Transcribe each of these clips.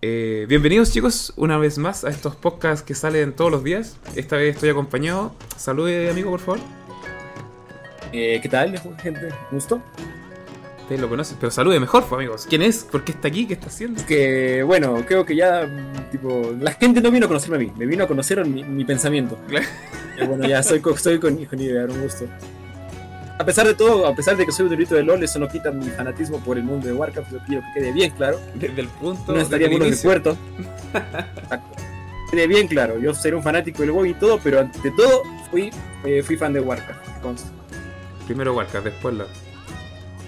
Eh, bienvenidos chicos una vez más a estos podcasts que salen todos los días. Esta vez estoy acompañado. Salude amigo, por favor. Eh, ¿Qué tal, gente? ¿Gusto? Ustedes lo conocen, pero salude mejor, pues, amigos. ¿Quién es? ¿Por qué está aquí? ¿Qué está haciendo? Que bueno, creo que ya, tipo, la gente no vino a conocerme a mí, me vino a conocer mi, mi pensamiento. Y bueno, ya soy, soy con, con Idear, un gusto. A pesar de todo, a pesar de que soy un durito de LOL, eso no quita mi fanatismo por el mundo de Warcraft, yo quiero que quede bien claro. Desde el punto. No estaría en el puerto. Quede bien claro, yo seré un fanático del WoW y todo, pero ante todo fui, eh, fui fan de Warcraft. consta. Primero Warcraft, después LOL.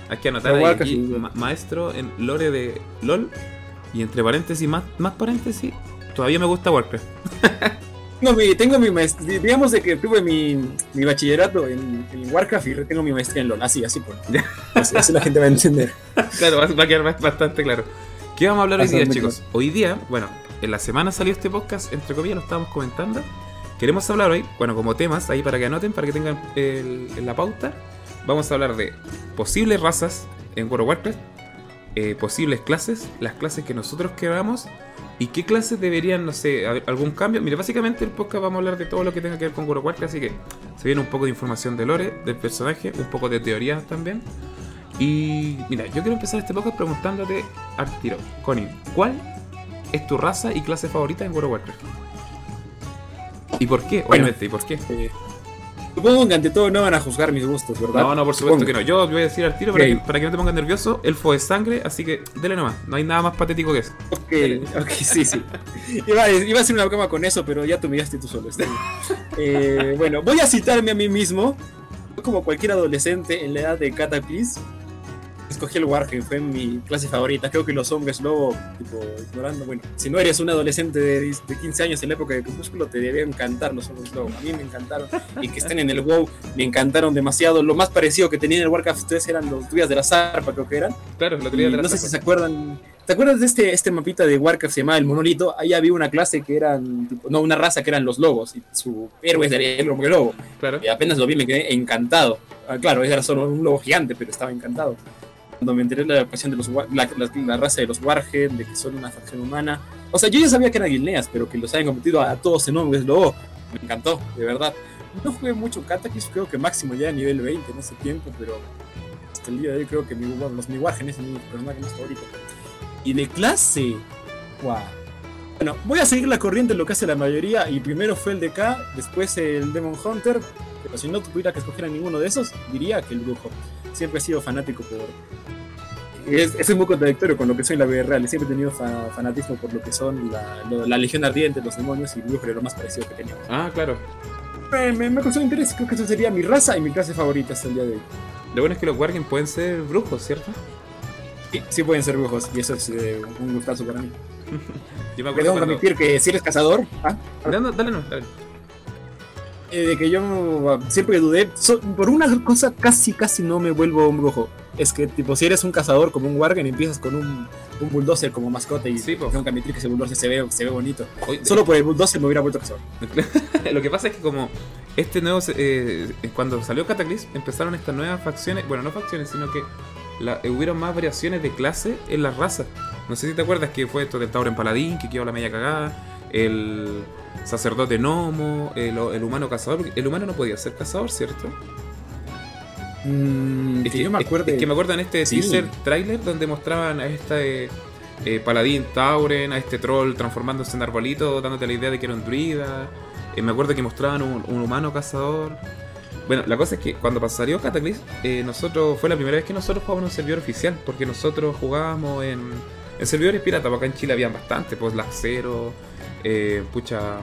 Hay que anotar ahí, Warcraft, aquí, ma- maestro en lore de LOL. Y entre paréntesis, más, más paréntesis, todavía me gusta Warcraft. Tengo mi, tengo mi maestría, digamos de que tuve mi, mi bachillerato en, en Warcraft y tengo mi maestría en LoL, así, así por. Así, así la gente va a entender. claro, va, a quedar ba- bastante claro. ¿Qué vamos a hablar hoy día, chicos? Hoy día, bueno, en la semana salió este podcast, entre comillas, lo estábamos comentando. Queremos hablar hoy, bueno, como temas, ahí para que anoten, para que tengan el- la pauta. Vamos a hablar de posibles razas en World of Warcraft, eh, posibles clases, las clases que nosotros queramos y qué clases deberían, no sé, haber algún cambio. Mire, básicamente el podcast vamos a hablar de todo lo que tenga que ver con World of Warcraft, así que se viene un poco de información de lore, del personaje, un poco de teoría también. Y mira, yo quiero empezar este podcast preguntándote al tiro, Connie, ¿cuál es tu raza y clase favorita en World of Warcraft? ¿Y por qué? Bueno. Obviamente, ¿y por qué? Eh, supongo que ante todo no van a juzgar mis gustos, ¿verdad? No, no, por supuesto Supongo. que no. Yo voy a decir al tiro para, que, para que no te pongas nervioso. Elfo de sangre, así que dele nomás. No hay nada más patético que eso. Ok, ok, sí, sí. Iba a, iba a hacer una cama con eso, pero ya te humillaste tú solo. está bien. Eh, bueno, voy a citarme a mí mismo. Como cualquier adolescente en la edad de Cataclysm, escogí el Wargame, fue mi clase favorita. Creo que los hombres lobo, tipo, ignorando, bueno, si no eres un adolescente de, de 15 años en la época de Crepúsculo, te debían encantar los hombres lobo. A mí me encantaron. Y que estén en el WoW, me encantaron demasiado. Lo más parecido que tenía en el Warcraft 3 eran los días de la zarpa, creo que eran. Claro, lo Y tenía de la no sé si se acuerdan. ¿Te acuerdas de este, este mapita de Warcraft se llamaba el monolito? Ahí había una clase que eran, tipo- no, una raza que eran los lobos. Y su héroe era el hombre lobo. Claro. Y apenas lo vi me quedé encantado. Ah, claro, era solo un lobo gigante, pero estaba encantado. Cuando me enteré de la cuestión de los, la, la- raza de los Warhead, de que son una facción humana. O sea, yo ya sabía que eran guilneas, pero que los hayan convertido a todos en hombres lobo. Me encantó, de verdad. No jugué mucho Cataclysm, creo que máximo ya a nivel 20 en ese tiempo, pero hasta el día de hoy creo que mi, los mi Wargen es mi personaje más favorito. Y de clase, wow. Bueno, voy a seguir la corriente de lo que hace la mayoría. Y primero fue el DK, después el Demon Hunter. Pero si no tuviera que escoger a ninguno de esos, diría que el brujo. Siempre he sido fanático por. Es, es muy contradictorio con lo que soy en la vida real. Siempre he tenido fa- fanatismo por lo que son la, lo- la Legión Ardiente, los demonios y el brujo era lo más parecido que teníamos. Ah, claro. Me, me, me causó interés. Creo que eso sería mi raza y mi clase favorita hasta el día de hoy. Lo bueno es que los Wargames pueden ser brujos, ¿cierto? Sí, sí pueden ser brujos y eso es eh, un gustazo para mí. Yo me acuerdo debo cuando... admitir que si eres cazador, ¿ah? No, no, dale, no, dale. Eh, de que yo uh, siempre dudé, so- por una cosa casi casi no me vuelvo un brujo. Es que tipo si eres un cazador como un wargen empiezas con un, un bulldozer como mascota y Sí, tengo que admitir que ese bulldozer se ve, se ve bonito. Oye, Solo por el bulldozer me hubiera vuelto cazador. Lo que pasa es que como este nuevo... eh, cuando salió Cataclysm empezaron estas nuevas facciones, bueno, no facciones, sino que la- eh, hubieron más variaciones de clase en las razas. No sé si te acuerdas que fue esto del Tauren Paladín, que quedó la media cagada, el sacerdote gnomo, el, el humano cazador. El humano no podía ser cazador, ¿cierto? Mm, Es que yo me acuerdo. es que me acuerdo en este Sí. teaser trailer donde mostraban a este eh, paladín Tauren, a este troll transformándose en arbolito, dándote la idea de que era un druida. Eh, me acuerdo que mostraban un, un humano cazador. Bueno, la cosa es que cuando salió Cataclysm, eh, nosotros fue la primera vez que nosotros jugábamos en un servidor oficial, porque nosotros jugábamos en, en servidores piratas, porque acá en Chile habían bastante, pues Laxero, eh, pucha,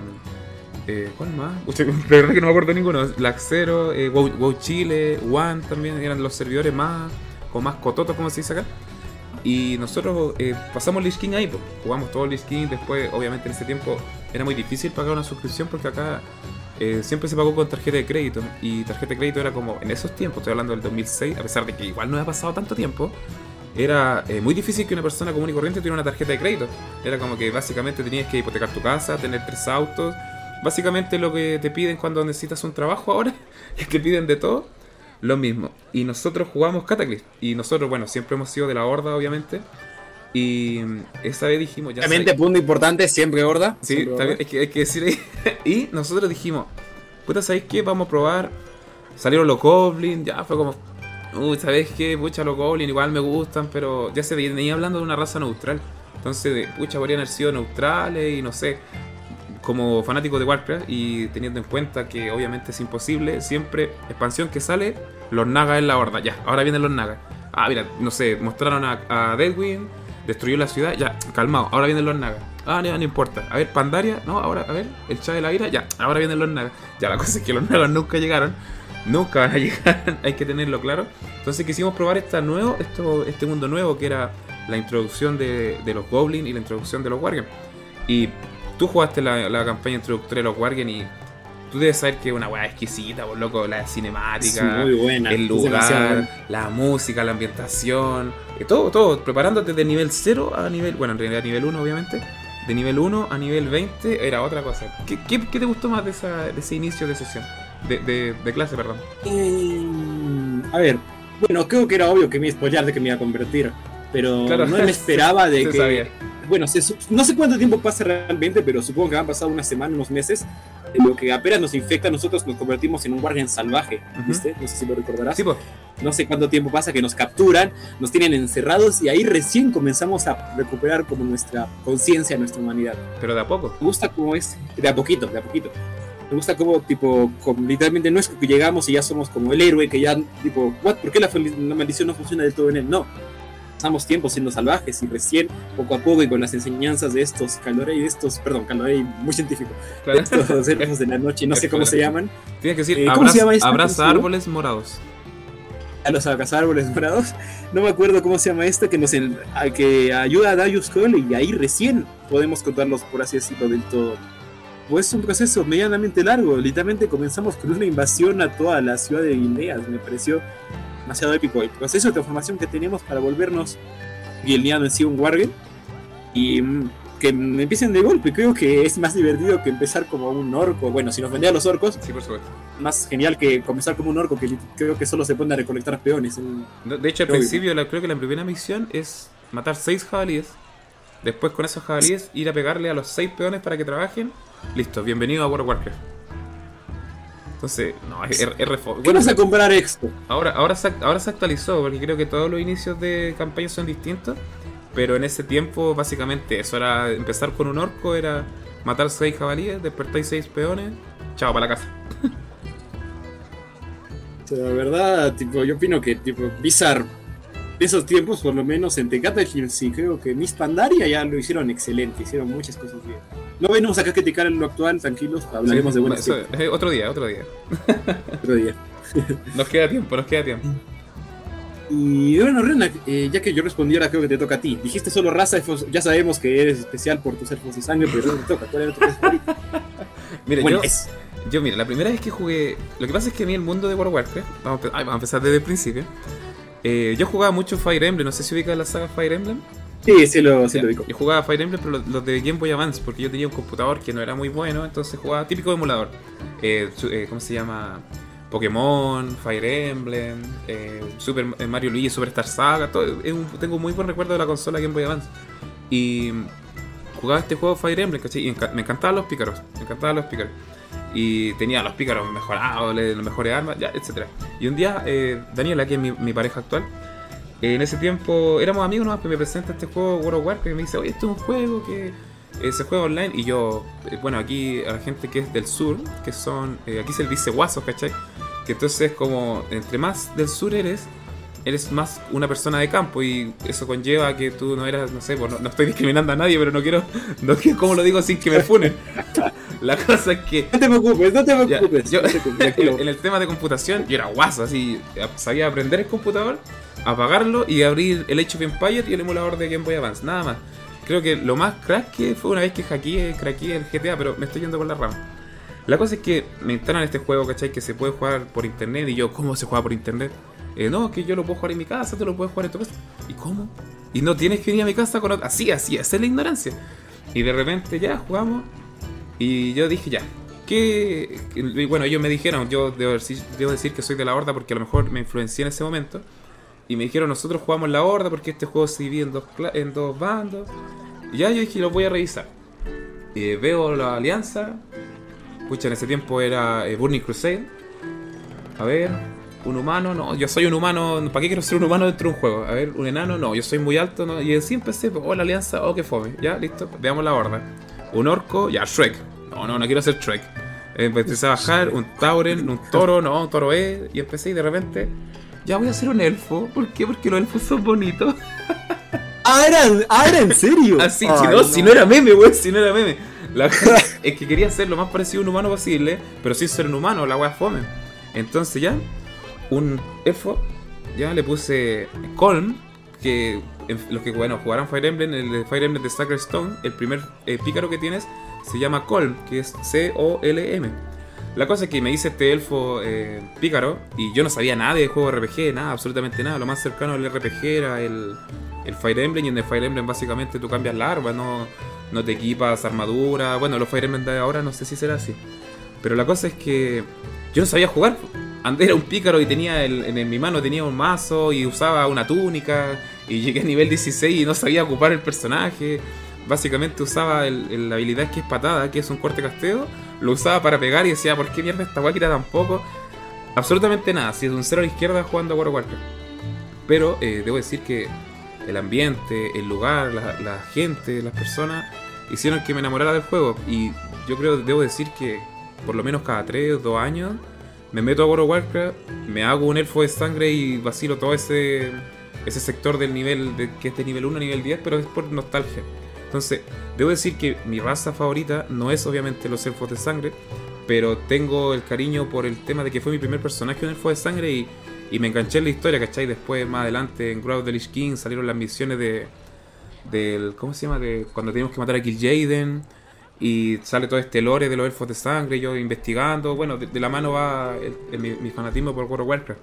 eh, ¿cuál más? Pucha, de verdad que no me acuerdo ninguno. Laxero, eh, WoW, WoW Chile, One también eran los servidores más, con más cototos, como se dice acá. Y nosotros eh, pasamos Lich ahí, pues. jugamos todo Lich King. Después, obviamente, en ese tiempo era muy difícil pagar una suscripción porque acá eh, siempre se pagó con tarjeta de crédito. Y tarjeta de crédito era como en esos tiempos, estoy hablando del 2006, a pesar de que igual no había pasado tanto tiempo. Era eh, muy difícil que una persona común y corriente tuviera una tarjeta de crédito. Era como que básicamente tenías que hipotecar tu casa, tener tres autos. Básicamente lo que te piden cuando necesitas un trabajo ahora, es que te piden de todo. Lo mismo. Y nosotros jugamos Cataclysm. Y nosotros, bueno, siempre hemos sido de la horda, obviamente. Y esa vez dijimos, ya Obviamente, punto importante, siempre gorda. Sí, siempre gorda. es que hay que decir ahí. y nosotros dijimos, puta, ¿sabéis qué? Vamos a probar. Salieron los Goblins, ya fue como, uy, ¿sabéis qué? Pucha, los Goblins igual me gustan, pero ya se venía hablando de una raza neutral. Entonces, pucha, podrían haber sido neutrales y no sé. Como fanático de Warcraft y teniendo en cuenta que obviamente es imposible, siempre expansión que sale, los Nagas en la horda, ya, ahora vienen los Nagas. Ah, mira, no sé, mostraron a, a destruyó la ciudad, ya, calmado, ahora vienen los Nagas. Ah, no, no importa. A ver, Pandaria, no, ahora, a ver, el Chá de la Ira, ya, ahora vienen los Nagas. Ya, la cosa es que los Nagas nunca llegaron, nunca van a llegar, hay que tenerlo claro. Entonces quisimos probar esta nuevo, esto, este mundo nuevo que era la introducción de, de los Goblins y la introducción de los Wargames. Y tú jugaste la, la campaña introductoria de los Wargames y tú debes saber que es una weá exquisita, por loco, la cinemática, Sí, muy buena. el lugar, la música, la ambientación, eh, todo, todo, preparándote de nivel 0 a nivel, bueno, en realidad nivel 1 obviamente, de nivel 1 a nivel 20 era otra cosa. ¿Qué, qué, qué te gustó más de, esa, de ese inicio de sesión? De, de, de clase, perdón. Mm, a ver, bueno, creo que era obvio que me iba a spoilear de que me iba a convertir. Pero Claro. no me esperaba de Se que. sabía. Bueno, se no sé cuánto tiempo pasa realmente, pero supongo que han pasado una semana, unos meses. En lo que apenas nos infecta, nosotros nos convertimos en un guardián salvaje. Ujú. ¿Viste? No sé si lo recordarás. Sí, pues, No sé cuánto tiempo pasa que nos capturan, nos tienen encerrados y ahí recién comenzamos a recuperar como nuestra conciencia, nuestra humanidad. pero de a poco. Me gusta como es, de a poquito, de a poquito. Me gusta como, tipo, como, literalmente no es que llegamos y ya somos como el héroe que ya, tipo, what, ¿por qué la, maldición no funciona del todo en él? No. Pasamos tiempo siendo salvajes y recién, poco a poco y con las enseñanzas de estos Calorei, de estos, perdón, Calorei, muy científico, de estos elfos de la noche, no sé cómo se llaman, Tienes que decir, Eh, ¿cómo se llama esta? abraza árboles morados. a los árboles morados. No me acuerdo cómo se llama esto, que nos en- a- que ayuda a Darius Cole y ahí recién podemos contarlos, por así decirlo, del todo. Pues es un proceso medianamente largo. Literalmente comenzamos con una invasión a toda la ciudad de Guineas. Me pareció demasiado épico. El proceso de transformación que tenemos para volvernos guineano en sí un wargame y mm, que me empiecen de golpe. Creo que es más divertido que empezar como un orco. Bueno, si nos vendían los orcos, Sí, por supuesto. más genial que comenzar como un orco que creo que solo se pone a recolectar peones. En- De hecho, al Obvio. principio, la- creo que la primera misión es matar seis jabalíes. Después, con esos jabalíes, ir a pegarle a los seis peones para que trabajen. Listo, bienvenido a World of Warcraft. Entonces, no, es, es, es re fo- ¿Qué Bueno, vas a comprar esto? ahora, ahora, se, ahora se actualizó, porque creo que todos los inicios de campaña son distintos. Pero en ese tiempo, básicamente, eso era empezar con un orco, era matar seis jabalíes, despertáis seis peones, chao, para la casa. O sea, la verdad, tipo, yo opino que tipo Blizzard de esos tiempos, por lo menos en Tecate sí, creo que Miss Pandaria ya lo hicieron excelente, hicieron muchas cosas bien. No venimos acá a criticar lo actual, tranquilos, hablaremos Sí, de buenas eso, Otro día, otro día. otro día. Nos queda tiempo, nos queda tiempo. Y bueno, Rena, eh, ya que yo respondí, ahora creo que te toca a ti. Dijiste solo raza, ya sabemos que eres especial por tus elfos de sangre, pero no te toca. ¿Cuál era tu? Mira, Bueno, yo, es. Yo, mira, la primera vez que jugué. Lo que pasa es que a mí el mundo de World of Warcraft. A, vamos a empezar desde el principio. Eh, yo jugaba mucho Fire Emblem. No sé si ubicas la saga Fire Emblem. Sí, sí lo, sí lo digo. Yo jugaba Fire Emblem, pero los, los de Game Boy Advance. Porque yo tenía un computador que no era muy bueno. Entonces jugaba típico emulador. Eh, eh, ¿Cómo se llama? Pokémon, Fire Emblem, eh, Super Mario Luigi, Superstar Saga. Todo, un- tengo un muy buen recuerdo de la consola Game Boy Advance. Y jugaba este juego Fire Emblem, ¿cachai? Y enca- me encantaban los pícaros. Me encantaban los pícaros. Y tenía los pícaros mejorados, las mejores armas, ya, etc. Y un día, eh, Daniela, que es mi, mi pareja actual, eh, en ese tiempo éramos amigos nomás, que me presenta este juego World of Warcraft y me dice, oye, esto es un juego que eh, se juega online. Y yo, eh, bueno, aquí a la gente que es del sur, que son, eh, aquí se le dice guasos, ¿cachai? Que entonces como, entre más del sur eres, eres más una persona de campo y eso conlleva que tú no eras, no sé, pues no, no estoy discriminando a nadie, pero no quiero, no quiero, ¿cómo lo digo sin que me funen? La cosa es que No te preocupes, no te ya, preocupes. yo- no te preocupes, tranquilo. en el tema de computación, yo era guaso, así, sabía aprender el computador, apagarlo y abrir el Age of Empire y el emulador de Game Boy Advance, nada más. Creo que lo más crack que fue una vez que hackeé, craqueé el GTA, pero me estoy yendo por la rama. La cosa es que me instalan este juego, ¿cachai? Que se puede jugar por internet y yo, ¿cómo se juega por internet? Eh, no, que yo lo puedo jugar en mi casa, tú lo puedes jugar en tu casa. ¿Y cómo? Y no tienes que venir a mi casa con otro. Así, así, esa es la ignorancia. Y de repente ya jugamos y yo dije ya. Que, bueno, ellos me dijeron, yo debo decir, que soy de la horda porque a lo mejor me influencié en ese momento. Y me dijeron, nosotros jugamos la horda porque este juego se divide en dos, en dos bandos. Y ya yo dije, lo voy a revisar. Veo la alianza. Pucha, en ese tiempo era eh, Burning Crusade. A ver, un humano, no, yo soy un humano, ¿para qué quiero ser un humano dentro de un juego? A ver, un enano, no, yo soy muy alto, ¿no? Y así empecé, oh, la alianza, oh, qué fome, ya, listo, veamos la horda. Un orco, ya, Shrek. No, no, no quiero ser Shrek. Empecé a bajar, un Tauren, un toro, no, un toro E, y empecé y de repente, ya voy a ser un elfo. ¿Por qué? Porque los elfos son bonitos. Ah, era, ah, era en serio. Así, Ay, si no, si no era meme, weón, si no era meme. La es que quería ser lo más parecido a un humano posible, pero sin ser un humano, la wea fome. Entonces ya, un elfo, ya le puse Colm, que los que bueno, jugaron Fire Emblem, el Fire Emblem de Sacred Stone, el primer eh, pícaro que tienes se llama Colm, que es C-O-L-M. La cosa es que me dice este elfo eh, pícaro, y yo no sabía nada de juego RPG, nada, absolutamente nada. Lo más cercano al RPG era el, el Fire Emblem, y en el Fire Emblem básicamente tú cambias la no, no te equipas armadura. Bueno, los Fire Emblem de ahora no sé si será así. Pero la cosa es que yo no sabía jugar. Andé era un pícaro y tenía el- en, mi mano tenía un mazo y usaba una túnica. Y llegué a nivel 16 y no sabía ocupar el personaje. Básicamente usaba el- el- la habilidad que es patada, que es un corte casteo. Lo usaba para pegar y decía, ¿por qué mierda esta guay tan poco? Absolutamente nada, si es un cero a la izquierda jugando a World of Warcraft. Pero eh, debo decir que el ambiente, el lugar, la, la gente, las personas hicieron que me enamorara del juego. Y yo creo, debo decir que por lo menos cada 3 o 2 años me meto a World Warcraft, me hago un elfo de sangre y vacilo todo ese, ese sector del nivel, de, que es de nivel 1 a nivel 10, pero es por nostalgia. Entonces, debo decir que mi raza favorita no es obviamente los elfos de sangre, pero tengo el cariño por el tema de que fue mi primer personaje un elfo de sangre y, y me enganché en la historia, ¿cachai? Después, más adelante, en Grow of the Lich King salieron las misiones de. del ¿Cómo se llama? De cuando teníamos que matar a Kill Jaden. Y sale todo este lore de los elfos de sangre, yo investigando. Bueno, de, de la mano va el- el- mi, mi fanatismo por World of Warcraft.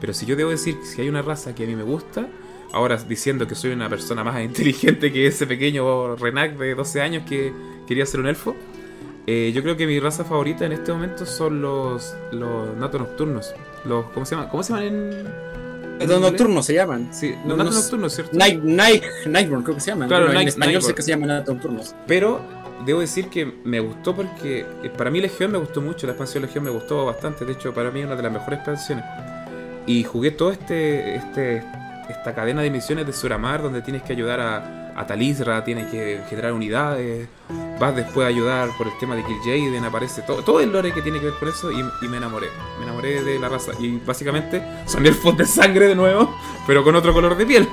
Pero si yo debo decir que si hay una raza que a mí me gusta, ahora diciendo que soy una persona más inteligente que ese pequeño Renac de 12 años que quería ser un elfo, eh, yo creo que mi raza favorita en este momento son los, los natos nocturnos. Los, ¿cómo, se llama? ¿Cómo se llaman en.? Los nocturnos se llaman. Sí, los natos no- nocturnos, ¿cierto? Night, Night, Nightborn creo que se llaman. Claro, Bueno, en español sé que se llaman nocturnos. Pero debo decir que me gustó porque eh, para mí Legión me gustó mucho, la expansión Legión me gustó bastante, de hecho para mí es una de las mejores expansiones. Y jugué todo este, este esta cadena de misiones de Suramar donde tienes que ayudar a, a Talisra, tienes que generar unidades, vas después a ayudar por el tema de Kill Jaden, aparece todo, todo el lore que tiene que ver con eso y, me enamoré, me enamoré de la raza. Y básicamente son elfos de sangre de nuevo, pero con otro color de piel.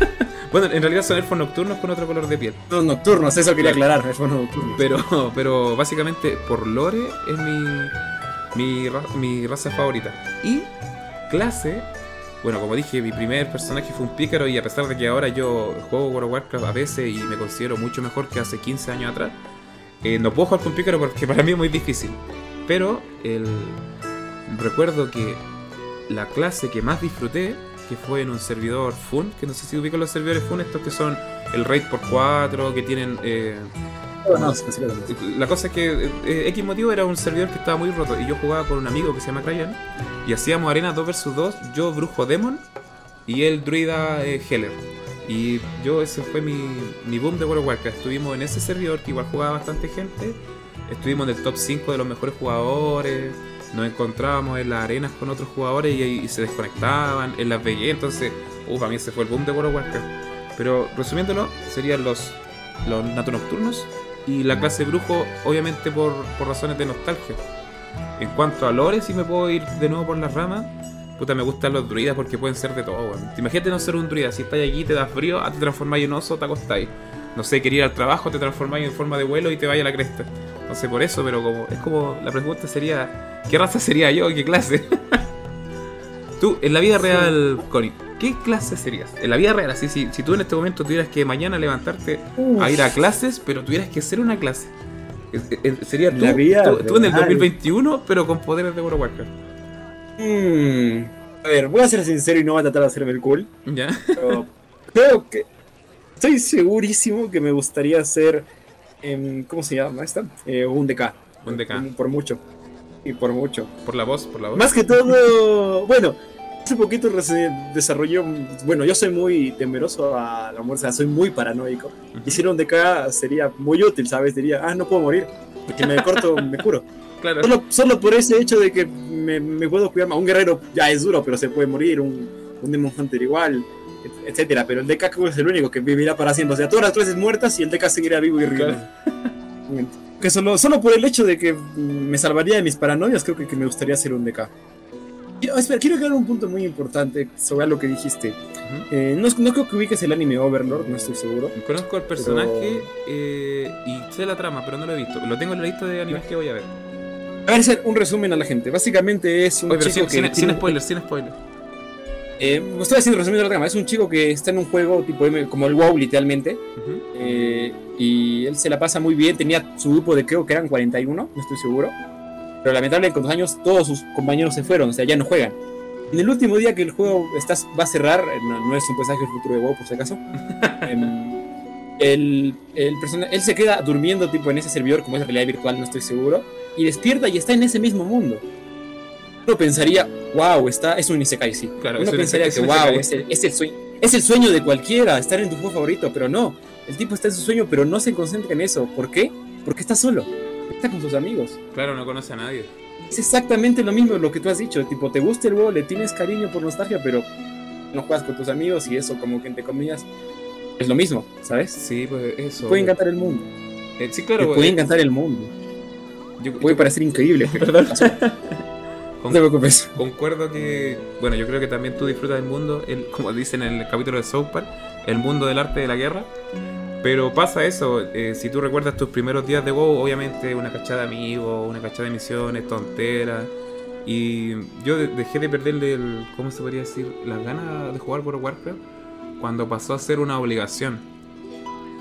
bueno, en realidad son elfos nocturnos con otro color de piel. Los nocturnos, eso quería Claro. aclarar. Elfos nocturnos. Pero, pero básicamente por lore es mi, mi, ra- mi raza favorita. Y clase, bueno, como dije, mi primer personaje fue un pícaro y a pesar de que ahora yo juego World of Warcraft a veces y me considero mucho mejor que hace 15 años atrás, eh, no puedo jugar con pícaro porque para mí es muy difícil. Pero el, recuerdo que la clase que más disfruté, que fue en un servidor Fun, que no sé si ubican los servidores Fun, estos que son el raid por 4, que tienen... eh, no, sí, sí, sí. la cosa es que eh, X motivo era un servidor que estaba muy roto y yo jugaba con un amigo que se llama Ryan y hacíamos arena 2 vs 2, yo brujo demon y él druida eh, Heller. Y yo ese fue mi, mi boom de World of Warcraft. Estuvimos en ese servidor que igual jugaba bastante gente. Estuvimos en el top 5 de los mejores jugadores. Nos encontrábamos en las arenas con otros jugadores y, y se desconectaban en las BG. Entonces, uh, para mí ese fue el boom de World of Warcraft. Pero resumiéndolo, serían los, los nato nocturnos y la clase brujo, obviamente por, por razones de nostalgia. En cuanto a lore, si me puedo ir de nuevo por las ramas, puta, me gustan los druidas porque pueden ser de todo, weón. Imagínate no ser un druida, si estás aquí, te da frío, ah, te transformáis en oso, te acostáis. No sé, querer ir al trabajo, te transformáis en forma de vuelo y te vaya a la cresta. No sé por eso, pero como es como la pregunta sería, ¿qué raza sería yo? ¿Qué clase? tú, en la vida real, Connie, ¿qué clase serías? En la vida real, así, si, si tú en este momento tuvieras que mañana levantarte a ir a clases, pero tuvieras que ser una clase. Sería tú, en el real. 2021, pero con poderes de World Warcraft. Mm, a ver, voy a ser sincero y no voy a tratar de hacerme el cool. ¿Ya? Pero creo que. Estoy segurísimo que me gustaría ser. em, ¿Cómo se llama esta? Eh, un DK. Un DK. Por mucho. Y por mucho. Por la voz, por la voz. Más que todo. Bueno, hace poquito desarrolló. Bueno, yo soy muy temeroso a la muerte, o sea, soy muy paranoico. Hicieron un DK sería muy útil, ¿sabes? Diría, ah, no puedo morir, porque me corto, me curo. Claro. Solo, solo por ese hecho de que me, me puedo cuidar más. Un guerrero ya es duro, pero se puede morir. Un, un Demon Hunter igual, etcétera. Pero el que es el único que vivirá para siempre. O sea, todas las clases muertas y el DK seguirá vivo y riendo. Que solo, solo por el hecho de que me salvaría de mis paranoias, creo que, que me gustaría hacer un DK. Oh, espera, quiero aclarar un punto muy importante sobre lo que dijiste. Ujú. Eh, no, no creo que ubiques el anime Overlord, no estoy seguro. Conozco el personaje eh, y sé la trama, pero no lo he visto. Lo tengo en la lista de animes que voy a ver. A ver, un resumen a la gente. Básicamente es un Oye, pero chico sin, que. sin, tiene- sin spoilers, sin spoilers. Eh, estoy haciendo resumen de la trama. Es un chico que está en un juego tipo M- como el WoW, literalmente. Eh, y él se la pasa muy bien. Tenía su grupo de creo que eran 41, no estoy seguro. Pero lamentablemente con los años todos sus compañeros se fueron, o sea, ya no juegan. En el último día que el juego está, va a cerrar, eh, no, no es un personaje del futuro de WoW por si acaso. em, el, el persona- él se queda durmiendo tipo en ese servidor como es la realidad virtual, no estoy seguro. Y despierta y está en ese mismo mundo. Uno pensaría, wow, está, es un Isekai, sí. Claro, Uno pensaría que, wow, es el, es, el sueño, es el sueño de cualquiera, estar en tu juego favorito, pero no. El tipo está en su sueño, pero no se concentra en eso. ¿Por qué? Porque está solo. Está con sus amigos. Claro, no conoce a nadie. Es exactamente lo mismo lo que tú has dicho. Tipo, te gusta el juego, le tienes cariño por nostalgia, pero no juegas con tus amigos y eso, como que entre comillas, es lo mismo, ¿sabes? Sí, pues eso. Te puede encantar el mundo. Eh, sí, Te claro. puede eh, encantar el mundo. yo, puede yo parecer increíble. pero Pasó. No te preocupes. concuerdo que. Bueno, yo creo que también tú disfrutas del mundo, el, como dicen en el capítulo de South Park, el mundo del arte de la guerra. Pero pasa eso, eh, si tú recuerdas tus primeros días de WoW, obviamente una cachada de amigos, una cachada de misiones, tonteras. Y yo de- dejé de perderle el, ¿cómo se podría decir? Las ganas de jugar of Warcraft cuando pasó a ser una obligación.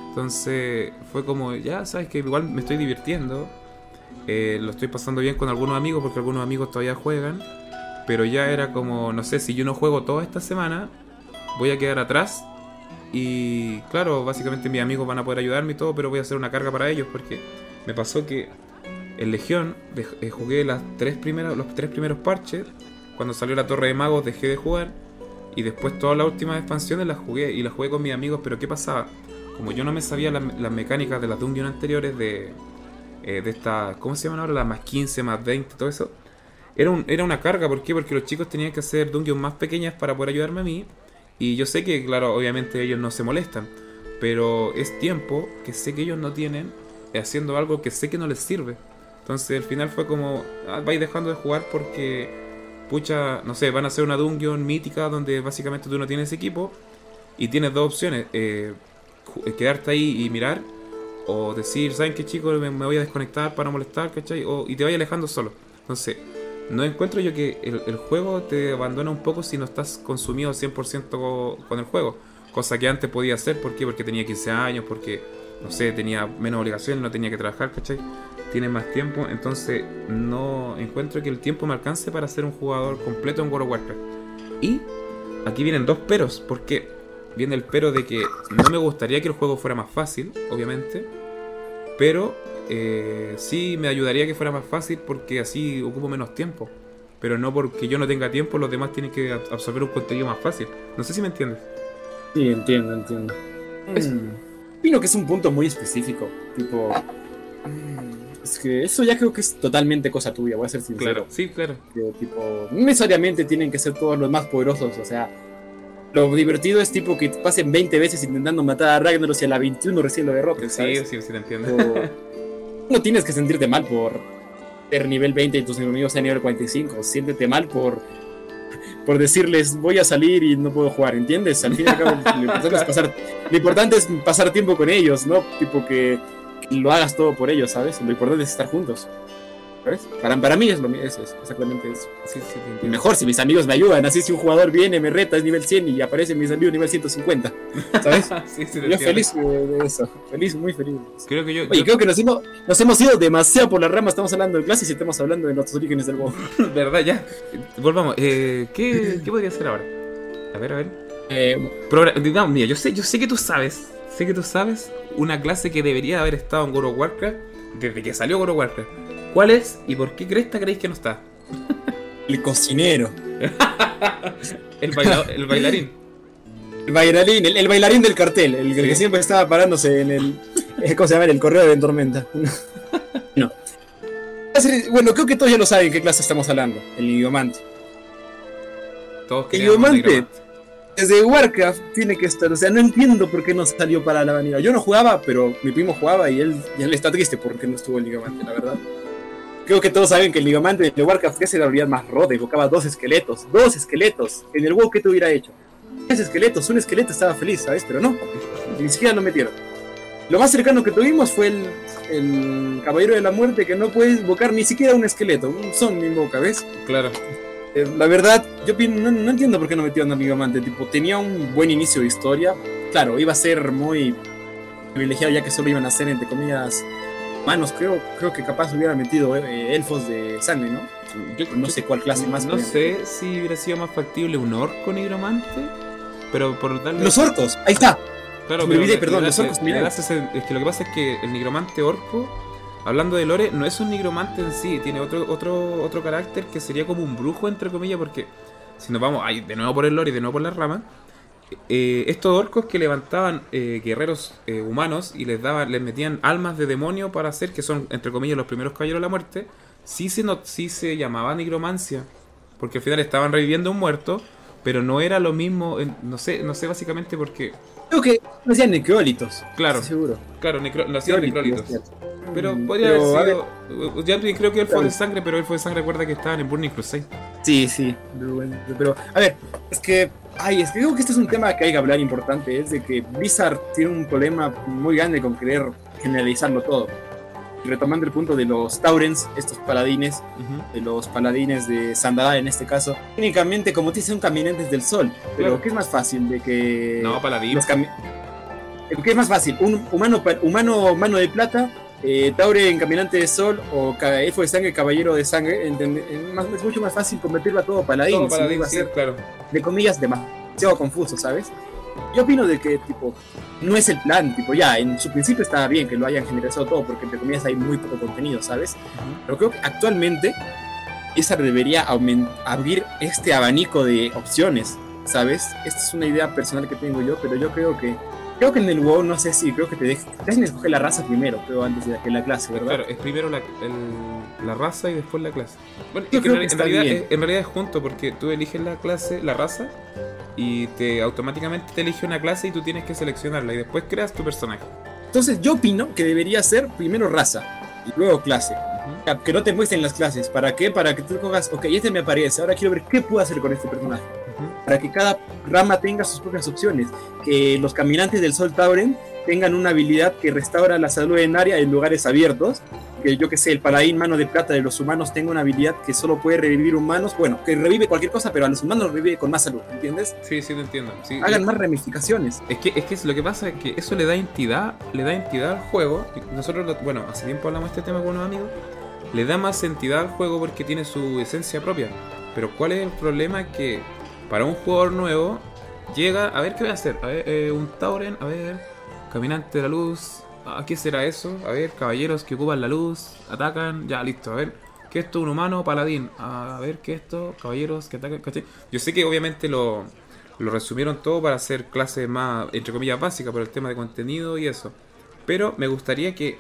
Entonces fue como, ya sabes que igual me estoy divirtiendo, eh, lo estoy pasando bien con algunos amigos porque algunos amigos todavía juegan, pero ya era como, no sé, si yo no juego toda esta semana, voy a quedar atrás. Y claro, básicamente mis amigos van a poder ayudarme y todo, pero voy a hacer una carga para ellos porque me pasó que en Legión eh, jugué las tres primeras, los tres primeros parches. Cuando salió la Torre de Magos dejé de jugar. Y después todas las últimas expansiones las jugué y las jugué con mis amigos. Pero ¿qué pasaba? Como yo no me sabía las mecánicas de las dungeons anteriores de, eh, de esta, ¿cómo se llaman ahora? Las más 15, más 20, todo eso. Era, un- era una carga, ¿por qué? Porque los chicos tenían que hacer dungeons más pequeñas para poder ayudarme a mí. Y yo sé que, claro, obviamente ellos no se molestan. Pero es tiempo que sé que ellos no tienen eh, haciendo algo que sé que no les sirve. Entonces al final fue como, ah, vais dejando de jugar porque, pucha, no sé, van a hacer una dungeon mítica donde básicamente tú no tienes equipo y tienes dos opciones, eh, quedarte ahí y mirar o decir, ¿saben qué chicos? Me, voy a desconectar para molestar, ¿cachai? O, y te vayas alejando solo. Entonces, no encuentro yo que el, juego te abandona un poco si no estás consumido 100% co- con el juego. Cosa que antes podía hacer, ¿por qué? Porque tenía 15 años, porque, no sé, tenía menos obligaciones, no tenía que trabajar, ¿cachai? Tienes más tiempo, entonces no encuentro que el tiempo me alcance para ser un jugador completo en World of Warcraft. Y aquí vienen dos peros, porque viene el pero de que no me gustaría que el juego fuera más fácil, obviamente, pero eh, sí me ayudaría que fuera más fácil porque así ocupo menos tiempo. Pero no porque yo no tenga tiempo, los demás tienen que ab- absorber un contenido más fácil. No sé si me entiendes. Sí, entiendo, entiendo. Es- Opino que es un punto muy específico. Tipo. mm, Es que eso ya creo que es totalmente cosa tuya, voy a ser sincero. Claro, sí, claro. Que, tipo, no necesariamente tienen que ser todos los más poderosos, o sea. Lo divertido es tipo que pasen 20 veces intentando matar a Ragnaros y a la 21 recién lo derrotes, Sí, sí, sí, te entiendo. O- no tienes que sentirte mal por ser nivel 20 y tus enemigos sean nivel 45. Siéntete mal por, por decirles voy a salir y no puedo jugar, ¿entiendes? Al fin y al cabo, lo importante, es pasar, lo importante es pasar tiempo con ellos, ¿no? Tipo que, que lo hagas todo por ellos, ¿sabes? Lo importante es estar juntos. Para, para mí es, lo, es, es exactamente eso. Sí, mejor si mis amigos me ayudan, así si un jugador viene, me reta, es nivel 100 y aparecen mis amigos nivel 150, ¿sabes? Yo feliz de de eso, feliz, muy feliz. Creo que yo. Oye, yo- creo que nos hemos, nos hemos ido demasiado por la rama. Estamos hablando de clases y estamos hablando de nuestros orígenes del WoW. ¿Verdad? Ya. Volvamos. Eh, ¿qué, ¿Qué podría hacer ahora? A ver, a ver. Eh, Progra- digamos, mira, yo sé, yo sé que tú sabes. Sé que tú sabes una clase que debería haber estado en of Warcraft desde que salió World of Warcraft. ¿Cuál es y por qué crees creéis que no está? el cocinero. el, baila- el bailarín. El bailarín, el, el bailarín del cartel, el, el que siempre estaba parándose en el. eh, ¿Cómo se llama? El correo de Tormenta. no. Bueno, creo que todos ya lo saben qué clase estamos hablando. El nigromante. Todos El nigromante. Desde Warcraft tiene que estar. O sea, no entiendo por qué no salió para la vanilla. Yo no jugaba, pero mi primo jugaba y él, y él está triste porque no estuvo el nigromante, la verdad. Creo que todos saben que el nigromante de Warcraft es la habilidad más rota, evocaba dos esqueletos. Dos esqueletos. En el WoW, ¿qué te hubiera hecho? Tres esqueletos, un esqueleto estaba feliz, ¿sabes? Pero no, ni siquiera lo metieron. Lo más cercano que tuvimos fue el, el Caballero de la Muerte, que no puede invocar ni siquiera un esqueleto, un zombie invoca, ¿ves? Claro. Eh, la verdad, yo no, no entiendo por qué no metieron a Nigromante. Tipo, tenía un buen inicio de historia. Claro, iba a ser muy privilegiado ya que solo iban a ser, entre comillas, humanos. Creo, creo que capaz hubiera metido eh, elfos de sangre, ¿no? Yo, No sé cuál clase más. No sé si hubiera sido más factible un orco nigromante, pero por darle. Los orcos, ahí está. Claro, me olvidé, perdón, los orcos, ese- es que lo que pasa es que el nigromante orco, hablando de lore, no es un nigromante en sí, tiene otro, otro, otro carácter que sería como un brujo, entre comillas, porque si nos vamos ay, de nuevo por el lore y de nuevo por las ramas, eh, estos orcos que levantaban eh, guerreros eh, humanos y les daban, les metían almas de demonio para hacer, que son entre comillas los primeros caballeros de la muerte, sí se, no, sí se llamaba nigromancia, porque al final estaban reviviendo un muerto, pero no era lo mismo, en- no sé, no sé básicamente porque, Creo que hacían necrólitos. claro, seguro. claro, necro, lo hacían necrólitos. Pero Mm, podría pero, haber sido. Ya creo que él fue de sangre, pero él fue de sangre. Recuerda que estaban en Burning Crusade. Sí, sí, pero, bueno, pero, a ver, es que, ay, es que creo que este es un tema que hay que hablar importante, es de que Blizzard tiene un problema muy grande con querer generalizarlo todo. Retomando el punto de los Taurens, estos paladines, de los paladines de Sandada en este caso, únicamente como te son caminantes del sol, pero Claro. ¿qué es más fácil de que No, Paladín. los cami- ¿Qué es más fácil? ¿Un humano, humano mano de plata, eh, Tauren caminante de sol o elfo de sangre, caballero de sangre? Es, mucho más fácil convertirlo a todo paladín, Todo Paladín, iba a sí, ser, claro. de comillas, demasiado confuso, ¿sabes? Yo opino de que, tipo, no es el plan, tipo, ya, en su principio estaba bien que lo hayan generalizado todo, porque entre comillas hay muy poco contenido, ¿sabes? Pero creo que actualmente esa debería abrir este abanico de opciones, ¿sabes? Esta es una idea personal que tengo yo, pero yo creo que creo que en el WoW no sé si creo que te dejan escoger la raza primero, creo antes de que la clase, ¿verdad? Claro, es primero la, el- la raza y después la clase. Bueno, es que en, que en está realidad, es, en realidad es junto porque tú eliges la clase, la raza, y te automáticamente te elige una clase y tú tienes que seleccionarla y después creas tu personaje. Entonces yo opino que debería ser primero raza y luego clase. Que no te muestren las clases. ¿Para qué? Para que tú cojas, ok, este me aparece, ahora quiero ver qué puedo hacer con este personaje. Para que cada rama tenga sus propias opciones. Que los caminantes del Sol Tauren tengan una habilidad que restaura la salud en área en lugares abiertos. Que yo que sé, el paladín mano de plata de los humanos tenga una habilidad que solo puede revivir humanos. Bueno, que revive cualquier cosa, pero a los humanos revive con más salud, ¿entiendes? Sí, sí, te entiendo. Sí, Hagan más ramificaciones. Es que, es que lo que pasa es que eso le da entidad, le da entidad al juego. Nosotros, lo- bueno, hace tiempo hablamos de este tema con unos amigos. Le da más entidad al juego porque tiene su esencia propia. Pero ¿cuál es el problema? Que para un jugador nuevo llega, a ver qué voy a hacer. A ver, eh, un Tauren, a ver, caminante de la luz. ¿A qué será eso? A ver, caballeros que ocupan la luz, atacan, ya, listo, a ver. ¿Qué es esto? Un humano paladín. A ver, ¿qué es esto? Caballeros que atacan. Yo sé que obviamente lo, lo resumieron todo para hacer clases más, entre comillas, básicas por el tema de contenido y eso. Pero me gustaría que,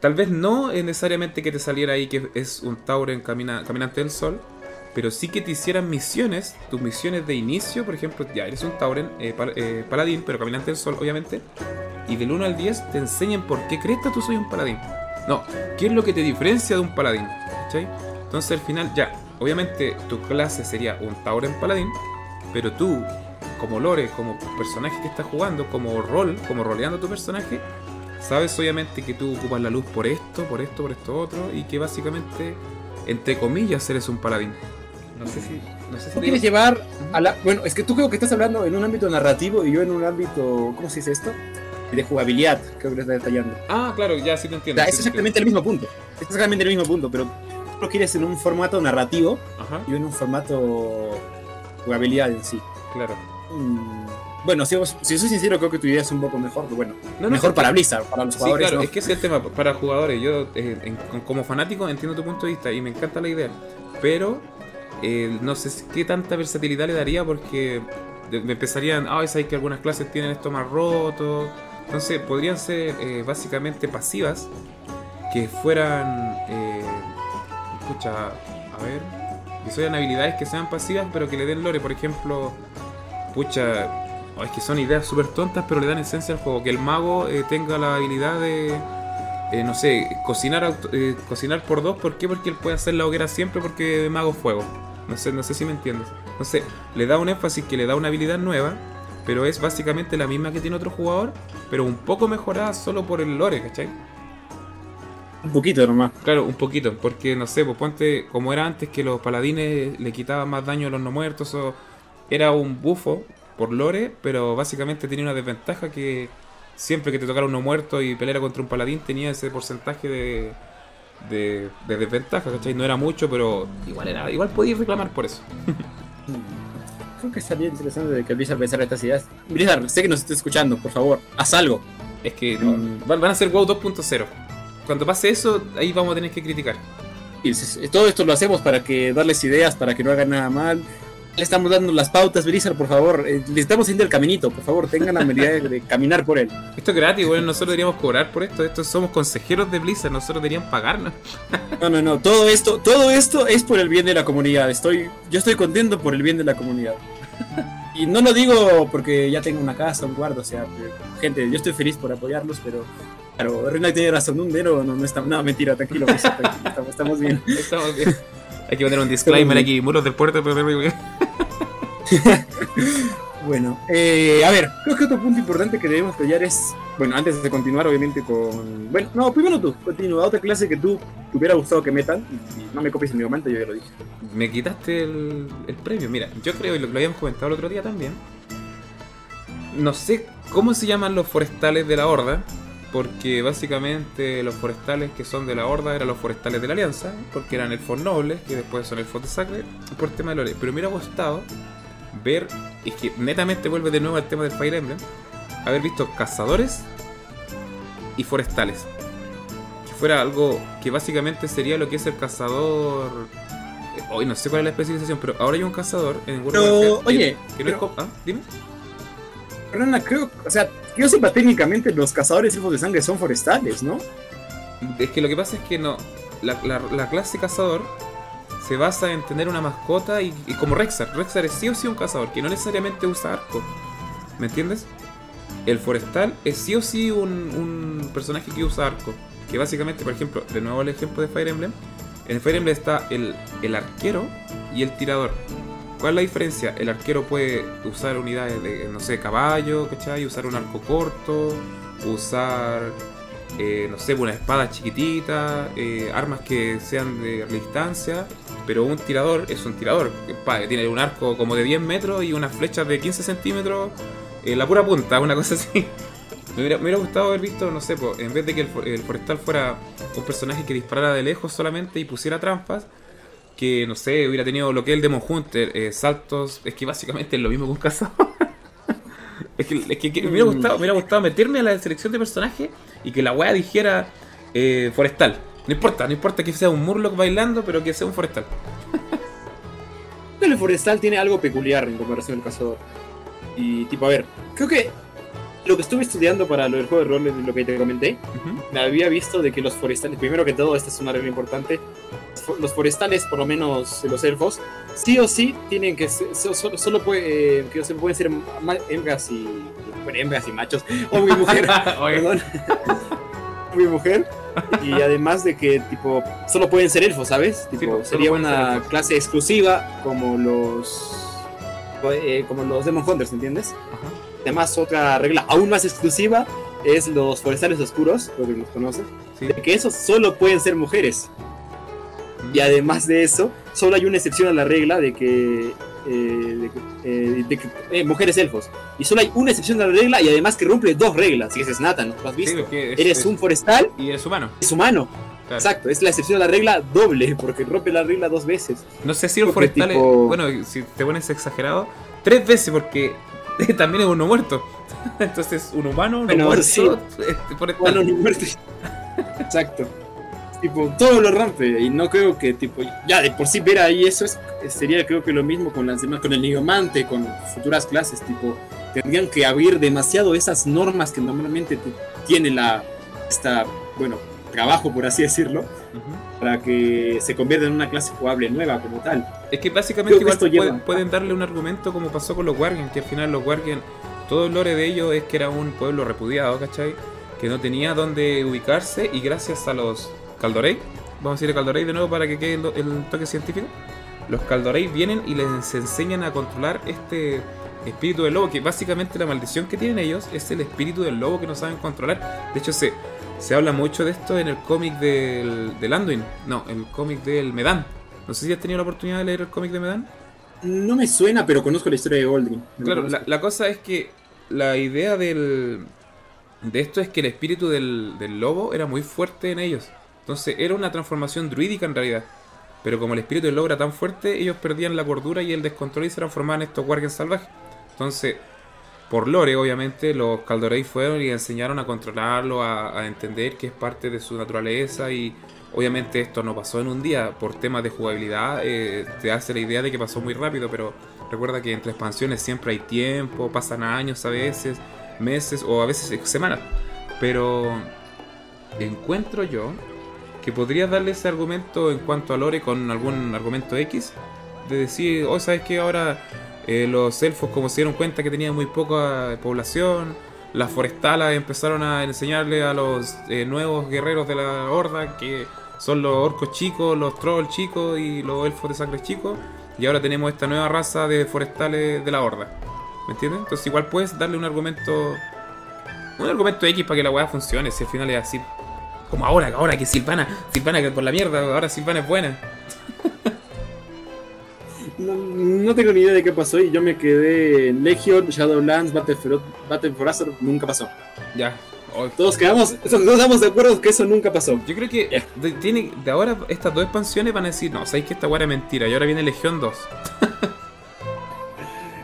tal vez no es necesariamente que te saliera ahí que es un Tauren camina, caminante del sol, pero sí que te hicieran misiones, tus misiones de inicio, por ejemplo, ya eres un Tauren, eh, eh, paladín, pero caminante del sol, obviamente, y del 1 al 10 te enseñen por qué crees que tú soy un paladín. No, ¿qué es lo que te diferencia de un paladín? ¿Cachai? Entonces al final, ya, obviamente tu clase sería un Tauren paladín, pero tú, como lore, como personaje que estás jugando, como rol, como roleando tu personaje, sabes obviamente que tú ocupas la luz por esto, por esto, por esto otro, y que básicamente, entre comillas, eres un paladín. No sé si. No sé si Tú quieres digo- llevar a la... Bueno, es que tú creo que estás hablando en un ámbito narrativo y yo en un ámbito... ¿Cómo se dice esto? De jugabilidad, creo que lo estás detallando. Ah, claro, ya sí te O entiendo. sea, sí es te exactamente el mismo punto. Es exactamente el mismo punto, pero tú lo quieres en un formato narrativo. Ajá, y yo en un formato jugabilidad en sí. claro. Mm, Bueno, si, vos- si soy sincero, creo que tu idea es un poco mejor, pero bueno, No, no, mejor para Blizzard, para los Sí, jugadores. claro, es que ese es el tema para jugadores. Yo, eh, en- como fanático, entiendo tu punto de vista y me encanta la idea. Pero eh, no sé qué tanta versatilidad le daría porque me empezarían, ay, sabes que algunas clases tienen esto más roto. Entonces podrían ser eh, básicamente pasivas que fueran, eh, escucha, a ver, que sean habilidades que sean pasivas pero que le den lore. Por ejemplo, pucha, oh, es que son ideas súper tontas pero le dan esencia al juego. Que el mago eh, tenga la habilidad de no sé, cocinar cocinar por dos, ¿por qué? Porque él puede hacer la hoguera siempre porque mago fuego. No sé, no sé si me entiendes. Entonces, le da un énfasis que le da una habilidad nueva, pero es básicamente la misma que tiene otro jugador, pero un poco mejorada solo por el lore, ¿cachai? Un poquito nomás. Claro, un poquito, porque no sé, pues ponte como era antes que los paladines le quitaban más daño a los no muertos, o era un bufo por lore, pero básicamente tenía una desventaja que siempre que te tocara un no muerto y peleara contra un paladín tenía ese porcentaje de, de, de desventaja, ¿cachai? No era mucho, pero igual era igual podías reclamar por eso. Creo que estaría interesante de que Blizzard pensara estas ideas. Blizzard, sé que nos está escuchando, por favor, haz algo. Es que mm, van van a ser WoW 2.0. Cuando pase eso, ahí vamos a tener que criticar. Y todo esto lo hacemos para que darles ideas, para que no hagan nada mal. Le estamos dando las pautas, Blizzard, por favor. Eh, les estamos haciendo el caminito, por favor, tengan la medida de, de caminar por él. Esto es gratis, bueno, nosotros deberíamos cobrar por esto. Estos somos consejeros de Blizzard, nosotros deberían pagarnos. No, no, no, todo esto, todo esto es por el bien de la comunidad. Estoy, yo estoy contento por el bien de la comunidad. Y no lo digo porque ya tengo una casa, un cuarto, o sea, que- gente, yo estoy feliz por apoyarlos, pero claro, Reina tiene razón, un dinero no, no está, no, mentira, tranquilo, pues, estamos bien. Estamos bien. Hay que poner un disclaimer aquí, muros del puerto. pero- Bueno, eh, a ver, creo que otro punto importante que debemos pelear es, bueno, antes de continuar obviamente con, bueno, no, primero tú, continúa, otra clase que tú te hubiera gustado que metan, y no me copies en mi momento, yo ya lo dije. Me quitaste el, el premio. Mira, yo creo, y lo, lo habíamos comentado el otro día también. No sé cómo se llaman los forestales de la Horda. Porque básicamente los forestales que son de la Horda eran los forestales de la Alianza. Porque eran elfos nobles, que después son elfos de sangre. Por tema de lore. Pero me hubiera gustado ver. Es que netamente vuelve de nuevo al tema del Fire Emblem. Haber visto cazadores y forestales. Que fuera algo que básicamente sería lo que es el cazador. eh, Hoy no sé cuál es la especialización, pero ahora hay un cazador en World Pero, oye, que no es pero- co- ah, dime. Fernanda, creo, o sea, que yo sepa técnicamente los cazadores elfos de sangre son forestales, ¿no? Es que lo que pasa es que no. La, la- la clase cazador se basa en tener una mascota y, y como Rexar. Rexar es sí o sí un cazador, que no necesariamente usa arco. ¿Me entiendes? El forestal es sí o sí un, un personaje que usa arco. Que básicamente, por ejemplo, de nuevo el ejemplo de Fire Emblem. En Fire Emblem está el, el arquero y el tirador. ¿Cuál es la diferencia? El arquero puede usar unidades de, no sé, caballo, ¿cachai? Usar un arco corto, usar eh, no sé, una espada chiquitita, eh, armas que sean de distancia, pero un tirador es un tirador, que, que tiene un arco como de 10 metros y unas flechas de 15 centímetros en la pura punta, una cosa así. Me hubiera, gustado haber visto, no sé, po, en vez de que el, el forestal fuera un personaje que disparara de lejos solamente y pusiera trampas, que no sé, hubiera tenido lo que es el Demon Hunter, eh, saltos, es que básicamente es lo mismo que un cazador. Es que, es que me, hubiera gustado, me hubiera gustado meterme a la selección de personajes y que la wea dijera eh, forestal. No importa, no importa que sea un Murloc bailando, pero que sea un forestal. El forestal tiene algo peculiar en comparación al cazador. Y tipo, a ver, creo que lo que estuve estudiando para lo del juego de rol, lo que te comenté, me había visto de que los forestales, primero que todo, esta es una regla importante, los forestales, por lo menos los elfos, sí o sí tienen que solo, solo puede, eh, que se pueden ser ma- hembras y, bueno, hembras y machos, hombre y mujer, perdón, hombre y mujer, y además de que tipo solo pueden ser elfos, ¿sabes? Tipo, Sí, sería una clase exclusiva como los eh, como los Demon Hunters, ¿entiendes? Ajá. Además, otra regla aún más exclusiva es los forestales oscuros, creo que los conoces, Sí. de que esos solo pueden ser mujeres. Y además de eso, solo hay una excepción a la regla de que, eh, de eh, de eh, mujeres elfos. Y solo hay una excepción a la regla y además que rompe dos reglas. Y ese es Nathan, ¿lo has visto? es- Eres es- un forestal, Y eres humano. es humano. claro. Exacto, es la excepción a la regla doble, porque rompe la regla dos veces. No sé si los forestales. tipo- Bueno, si te pones exagerado, tres veces porque también es uno muerto. Entonces, un humano, uno Bueno, muerto, sí. este, forestal. Ni muerte. Exacto. Tipo, todo lo rompe. Y no creo que, tipo, ya de por sí ver ahí eso es, sería, creo que lo mismo con las demás, con el nigromante, con futuras clases, tipo, tendrían que abrir demasiado esas normas que normalmente tiene la, esta, bueno, trabajo, por así decirlo, para que se convierta en una clase jugable nueva como tal. Es que básicamente igual pueden, darle un argumento como pasó con los Guardian, que al final los Guardian, todo el lore de ellos es que era un pueblo repudiado, ¿cachai? Que no tenía dónde ubicarse y gracias a los Caldorey, vamos a decir Caldorey de nuevo para que quede el, toque científico, los Caldorey vienen y les enseñan a controlar este espíritu del lobo, que básicamente la maldición que tienen ellos es el espíritu del lobo que no saben controlar. De hecho, se, se habla mucho de esto en el cómic del, del Anduin, no, el cómic del Medan. No sé si has tenido la oportunidad de leer el cómic de Medan. No me suena, pero conozco la historia de Goldrin. Claro, la, cosa es que la idea del, de esto es que el espíritu del, del lobo era muy fuerte en ellos. Entonces era una transformación druídica en realidad. Pero como el espíritu del lobo era tan fuerte, ellos perdían la cordura y el descontrol y se transformaban en estos guardias salvajes. Entonces, por lore, obviamente, los Caldorei fueron y enseñaron a controlarlo, a, entender que es parte de su naturaleza y obviamente esto no pasó en un día. Por temas de jugabilidad, eh, te hace la idea de que pasó muy rápido, pero recuerda que entre expansiones siempre hay tiempo, pasan años a veces, meses o a veces semanas. Pero encuentro yo que podrías darle ese argumento en cuanto a lore con algún argumento X, de decir, oh, ¿sabes que ahora eh, los elfos, como se dieron cuenta que tenían muy poca población, las forestalas empezaron a enseñarle a los eh, nuevos guerreros de la horda que son los orcos chicos, los trolls chicos y los elfos de sangre chicos. Y ahora tenemos esta nueva raza de forestales de la horda. ¿Me entiendes? Entonces igual puedes darle un argumento. Un argumento X para que la weá funcione. Si al final es así. Como ahora, ahora que Silvana, Silvana que por la mierda, ahora Silvana es buena. no, tengo ni idea de qué pasó y yo me quedé en Legion, Shadowlands, Battle for, Battle for Azeroth, nunca pasó. Ya. Todos quedamos, todos estamos de acuerdo que eso nunca pasó. Yo creo que de, tiene, de ahora estas dos expansiones van a decir, no, sabéis que esta guara es mentira y ahora viene Legión 2.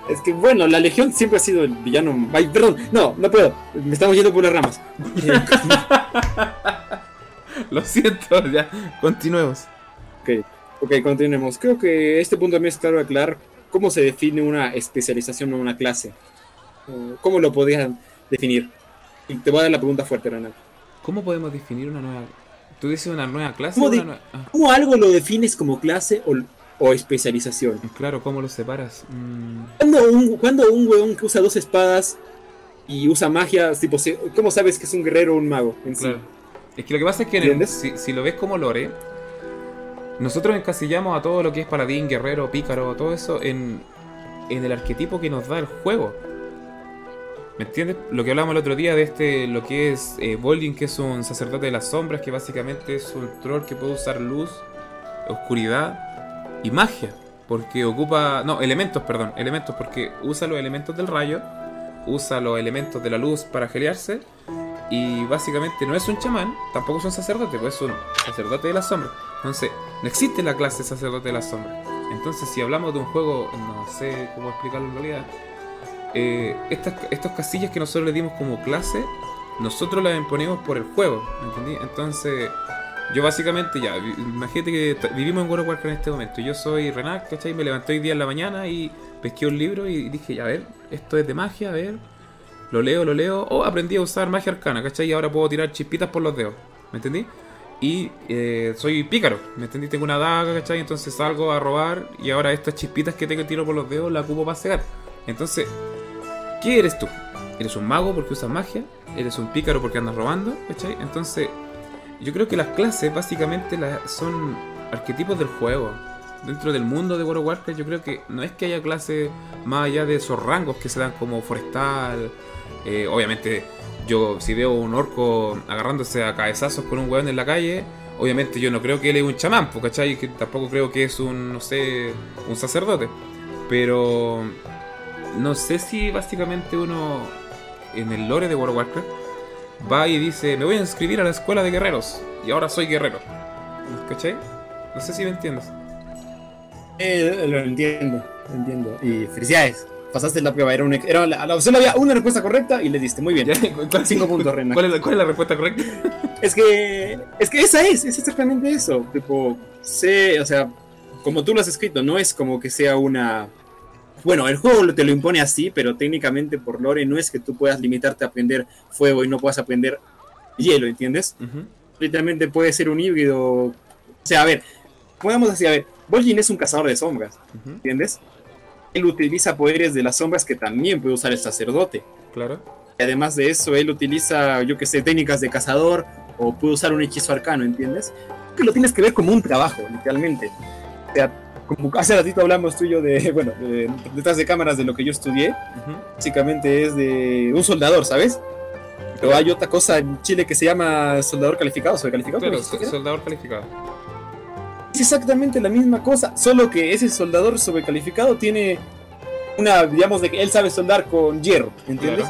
es que bueno, la Legión siempre ha sido el villano. Ay, perdón, no, no puedo. Me estamos yendo por las ramas. Lo siento, ya, continuemos. Ok. Ok, continuemos. Creo que este punto también es claro aclarar cómo se define una especialización en una clase. ¿Cómo lo podían definir? Y te voy a dar la pregunta fuerte, Renan. ¿Cómo podemos definir una nueva... ¿Tú dices una nueva clase? ¿Cómo, ah. ¿cómo algo lo defines como clase o, especialización? Claro, ¿cómo lo separas? Mm. Cuando un, un huevón que usa dos espadas y usa magia, tipo, ¿cómo sabes que es un guerrero o un mago? En claro. Es que lo que pasa es que si, si, lo ves como lore, nosotros encasillamos a todo lo que es paladín, guerrero, pícaro, todo eso en, el arquetipo que nos da el juego. ¿Me entiendes? Lo que hablamos el otro día de este, lo que es eh, Bolding, que es un sacerdote de las sombras, que básicamente es un troll que puede usar luz, oscuridad y magia. Porque ocupa. No, elementos, perdón. Elementos, porque usa los elementos del rayo, usa los elementos de la luz para gelearse. Y básicamente no es un chamán, tampoco es un sacerdote, pues es un sacerdote de las sombras. Entonces, no existe la clase sacerdote de la sombra. Entonces, si hablamos de un juego, no sé cómo explicarlo en realidad, eh, estas, estos casillas que nosotros le dimos como clase, nosotros las imponemos por el juego, ¿me entendí? Entonces, yo básicamente ya, imagínate que vivimos en World en este momento. Yo soy Renat, ¿cachai? Me levanté hoy día en la mañana y pesqué un libro y dije, ya, a ver, esto es de magia, a ver. Lo leo, lo leo. O aprendí a usar magia arcana, ¿cachai? Y ahora puedo tirar chispitas por los dedos, ¿me entendí? Y eh, soy pícaro, ¿me entendí? Tengo una daga, ¿cachai? Entonces salgo a robar y ahora estas chispitas que tengo tiro por los dedos las ocupo para cegar. Entonces, ¿qué eres tú? ¿Eres un mago porque usas magia? ¿Eres un pícaro porque andas robando? ¿cachai? Entonces, yo creo que las clases básicamente son arquetipos del juego. Dentro del mundo de World of Warcraft yo creo que no es que haya clases más allá de esos rangos que se dan como forestal, eh, obviamente yo si veo un orco agarrándose a cabezazos con un weón en la calle, obviamente yo no creo que él es un chamán, ¿cachai? Que tampoco creo que es un, no sé, un sacerdote. Pero no sé si básicamente uno en el lore de World of Warcraft va y dice, me voy a inscribir a la escuela de guerreros y ahora soy guerrero. ¿Cachai? No sé si me entiendes. Eh, lo entiendo, lo entiendo. Y felicidades. pasaste la prueba. Era, una, era la, había una respuesta correcta y le diste. Muy bien. Ya, ¿cuál- Cinco puntos, Reina. ¿Cuál es, la, cuál es la respuesta correcta? Es que, es que esa es, es exactamente eso. Tipo, sé, o sea, como tú lo has escrito, no es como que sea una. Bueno, el juego te lo impone así, pero técnicamente por lore no es que tú puedas limitarte a aprender fuego y no puedas aprender hielo, ¿entiendes? Literalmente puede ser un híbrido. O sea, a ver, podemos decir, a ver, Vol'jin es un cazador de sombras, ¿entiendes? Él utiliza poderes de las sombras que también puede usar el sacerdote. Claro. Y además de eso, él utiliza, yo que sé, técnicas de cazador o puede usar un hechizo arcano, ¿entiendes? Que lo tienes que ver como un trabajo, literalmente. O sea, como hace ratito hablamos tú y yo de, bueno, de- detrás de cámaras de lo que yo estudié, básicamente es de un soldador, ¿sabes? Pero hay otra cosa en Chile que se llama soldador calificado, sobrecalificado. Claro, ¿cómo se so- llama? soldador calificado. Es exactamente la misma cosa, solo que ese soldador sobrecalificado tiene una, digamos, de que él sabe soldar con hierro, ¿entiendes?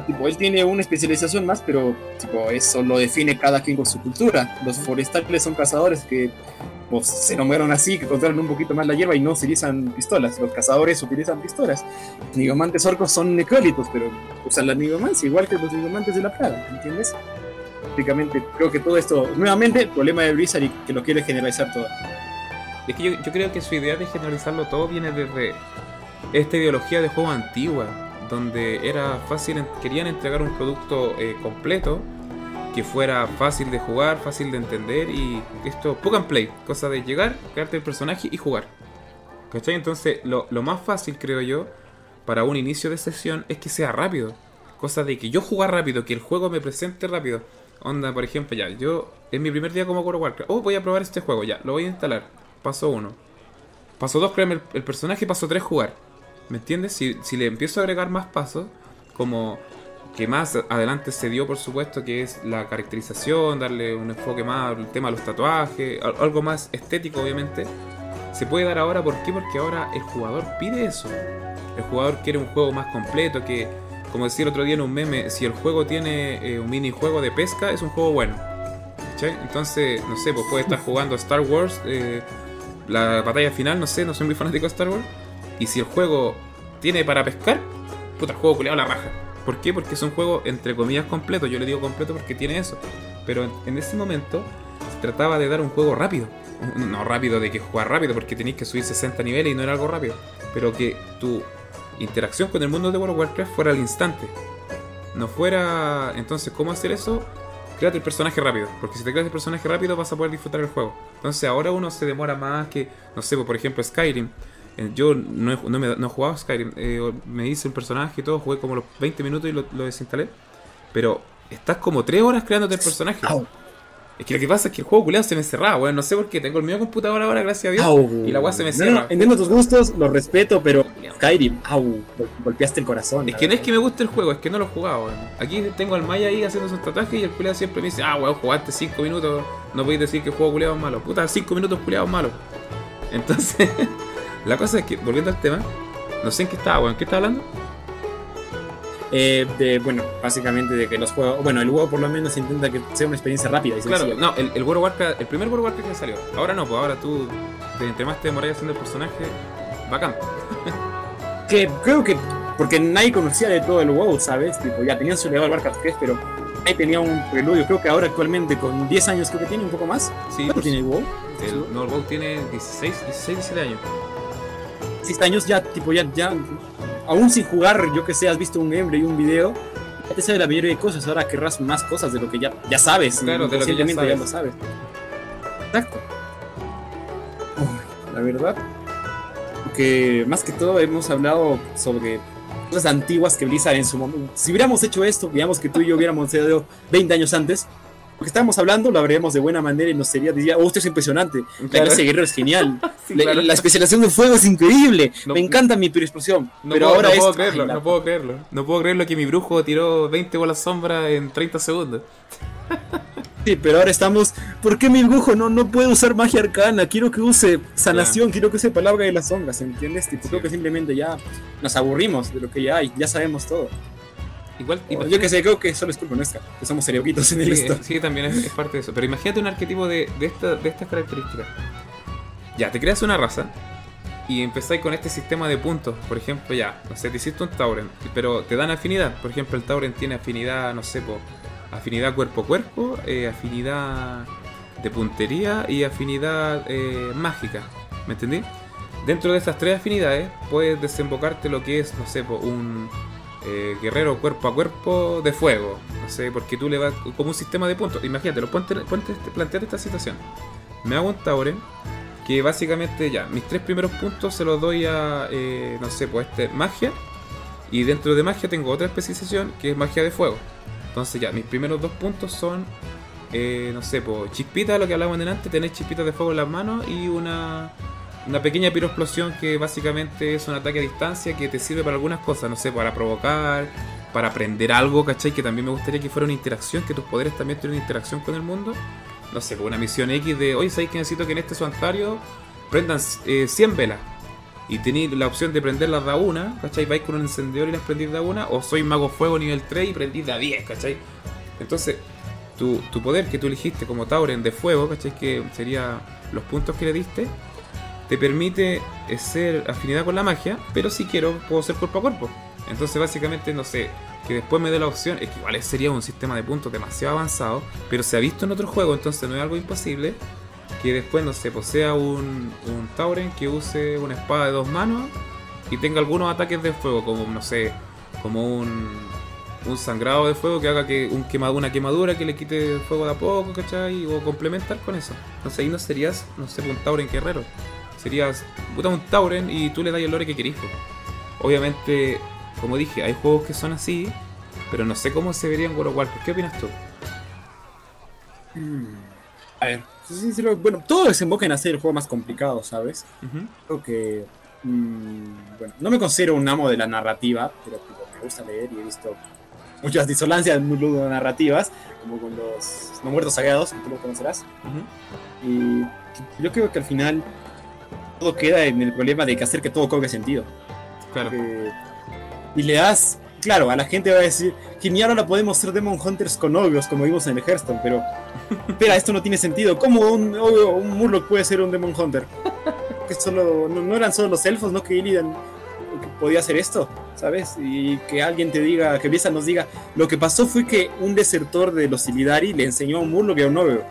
Tipo, él tiene una especialización más, pero tipo, eso lo define cada quien con su cultura. Los forestales son cazadores que pues, se nombraron así, que controlan un poquito más la hierba y no utilizan pistolas. Los cazadores utilizan pistolas. Los nigomantes orcos son necrólitos, pero usan la nigomancia, igual que los nigomantes de la plaga, ¿entiendes? Prácticamente, creo que todo esto, nuevamente, el problema de Blizzard y que lo quiere generalizar todo. Es que yo, yo creo que su idea de generalizarlo todo viene desde esta ideología de juego antigua, donde era fácil, querían entregar un producto eh, completo que fuera fácil de jugar, fácil de entender y esto, plug and play, cosa de llegar, crearte el personaje y jugar. ¿Cachai? Entonces, lo, más fácil, creo yo, para un inicio de sesión es que sea rápido. Cosa de que yo jugar rápido, que el juego me presente rápido. Onda, por ejemplo, ya, yo en mi primer día como World Warcraft, oh, voy a probar este juego, ya, lo voy a instalar. Paso 1. Paso 2, crearme el, el personaje, paso 3, jugar. ¿Me entiendes? Si, si le empiezo a agregar más pasos, como que más adelante se dio, por supuesto, que es la caracterización, darle un enfoque más al tema de los tatuajes, al- algo más estético, obviamente, se puede dar ahora. ¿Por qué? Porque ahora el jugador pide eso. El jugador quiere un juego más completo, que, como decía el otro día en un meme, si el juego tiene eh, un minijuego de pesca, es un juego bueno. Entonces, no sé, pues puede estar jugando Star Wars, eh, la batalla final, no sé, no soy muy fanático de Star Wars. Y si el juego tiene para pescar, puta, juego culeado la raja. ¿Por qué? Porque es un juego entre comillas completo. Yo le digo completo porque tiene eso. Pero en, ese momento se trataba de dar un juego rápido. No rápido de que jugar rápido, porque tenéis que subir 60 niveles y no era algo rápido. Pero que tu interacción con el mundo de World of Warcraft fuera al instante. No fuera. Entonces, ¿cómo hacer eso? Créate el personaje rápido. Porque si te creas el personaje rápido vas a poder disfrutar el juego. Entonces ahora uno se demora más que. No sé, por ejemplo, Skyrim. Eh, Yo no he, no me- no he jugado Skyrim. eh, me hice un personaje y todo, jugué como los 20 minutos y lo, lo desinstalé. Pero estás como 3 horas creándote el personaje. Au. Es que lo que pasa es que el juego culiado se me cerraba, weón. No sé por qué. Tengo el mío computador ahora, gracias a Dios. Au. Y la weá se me No, cierra. no, entiendo tus gustos, los respeto, pero Skyrim, au, gol- golpeaste el corazón. Es que no es verdad. que me guste el juego, es que no lo he jugado, weón. Aquí tengo al Maya ahí haciendo sus tatuajes y el culiado siempre me dice, ah, weón, jugaste 5 minutos, no podéis decir que el juego culiado es malo. Puta, 5 minutos culiado es malo. Entonces, la cosa es que, volviendo al tema, no sé en qué estaba, weón, ¿qué estaba hablando? Eh, de, bueno, básicamente de que los juegos, bueno, el juego por lo menos intenta que sea una experiencia rápida y Claro, no, el, el World of Warcraft, el primer World of Warcraft que salió. Ahora no, pues ahora tú, entre más te demoráis haciendo el personaje, bacán. Que creo que, porque nadie conocía de todo el WoW, ¿sabes? Tipo, ya tenían su legado el Warcraft 3, pero nadie tenía un preludio. Creo que ahora actualmente con 10 años creo que tiene un poco más. Sí, ¿Cuánto pues, tiene el WoW? el, no, el WoW tiene 16, 16, 17 años. 6 años ya, tipo, ya, ya, aún sin jugar, yo que sé, has visto un gameplay y un video, ya te sabes la mayoría de cosas, ahora querrás más cosas de lo que ya, ya sabes. Claro, de lo que ya sabes. lo sabes. Exacto. La verdad, que más que todo hemos hablado sobre cosas antiguas que Blizzard en su momento. Si hubiéramos hecho esto, digamos que tú y yo hubiéramos sido 20 años antes, que estábamos hablando lo habríamos de buena manera y nos sería, diría, oh, esto es impresionante. La Claro. clase de guerrero es genial. Sí, La- claro. La especialización de fuego es increíble. No- Me encanta mi explosión. No pero puedo, ahora no es. puedo creerlo, Ay, la- no puedo creerlo. No puedo creerlo que mi brujo tiró 20 bolas sombra en 30 segundos. Sí, pero ahora estamos. ¿Por qué mi brujo no, no puede usar magia arcana? Quiero que use sanación, quiero que use palabra de las sombras, ¿entiendes? Tipo, Sí. creo que simplemente ya nos aburrimos de lo que ya hay, ya sabemos todo. Igual, yo que sé, creo que solo es culpa nuestra, que somos cerebritos en el esto. sí, también es, es parte de eso. Pero imagínate un arquetipo de, de, esta- de estas características. Ya, te creas una raza y empezáis con este sistema de puntos. Por ejemplo, ya, no sé, te hiciste un Tauren, pero te dan afinidad. Por ejemplo, el Tauren tiene afinidad, no sé, po, afinidad cuerpo a cuerpo, eh, afinidad de puntería y afinidad eh, mágica. ¿Me entendí? Dentro de estas tres afinidades puedes desembocarte lo que es, no sé, po, un eh, guerrero cuerpo a cuerpo de fuego. No sé, porque tú le vas como un sistema de puntos. Imagínate, lo ponte, ponte, planteate esta situación. Me hago un Tauren que básicamente ya, mis tres primeros puntos se los doy a, eh, no sé, pues este, magia. Y dentro de magia tengo otra especialización que es magia de fuego. Entonces ya, mis primeros dos puntos son, eh, no sé, pues chispita, lo que hablábamos antes, tener chispitas de fuego en las manos y una, una pequeña piroexplosión que básicamente es un ataque a distancia que te sirve para algunas cosas, no sé, para provocar, para aprender algo, ¿cachai? Que también me gustaría que fuera una interacción, que tus poderes también tuvieran una interacción con el mundo no sé, con una misión X de, oye, ¿sabéis que necesito que en este santuario prendan eh, 100 velas? Y tenéis la opción de prenderlas de una, ¿cachai? Vais con un encendedor y las prendís de una, o soy mago fuego nivel 3 y prendís de a 10, ¿cachai? Entonces, tu, tu poder que tú elegiste como Tauren de fuego, ¿cachai? Que sería los puntos que le diste, te permite eh, ser afinidad con la magia, pero si quiero, puedo ser cuerpo a cuerpo. Entonces, básicamente, no sé, que después me dé la opción, es que igual sería un sistema de puntos demasiado avanzado, pero se ha visto en otro juego, entonces no es algo imposible, que después, no sé, posea un, un Tauren que use una espada de dos manos y tenga algunos ataques de fuego, como, no sé, como un, un sangrado de fuego que haga que un quemado, una quemadura que le quite fuego de a poco, ¿cachai? O complementar con eso. Sé, ahí no serías, no sé, un Tauren guerrero. Serías puta, un Tauren y tú le das el lore que querís. Obviamente, como dije, hay juegos que son así, pero no sé cómo se verían World of Warcraft. ¿Qué opinas tú? A ver, sí, sí, bueno, todo desemboca en hacer el juego más complicado, ¿sabes? Ujú. Creo que. mm, bueno, no me considero un amo de la narrativa, pero tipo, me gusta leer y he visto muchas disonancias narrativas, como con los no muertos sagrados, que tú lo conocerás. Y yo creo que al final todo queda en el problema de que hacer que todo cobre sentido. Claro. Eh, y le das, claro, a la gente va a decir, genial, ahora podemos ser Demon Hunters con novios, como vimos en el Hearthstone, pero, espera, esto no tiene sentido. ¿Cómo un, obvio, un Murloc puede ser un Demon Hunter? Que solo, no, no eran solo los elfos, ¿no? Que Illidan que podía hacer esto, ¿sabes? Y que alguien te diga, que Blizzard nos diga, lo que pasó fue que un desertor de los Illidari le enseñó a un Murloc y a un novio.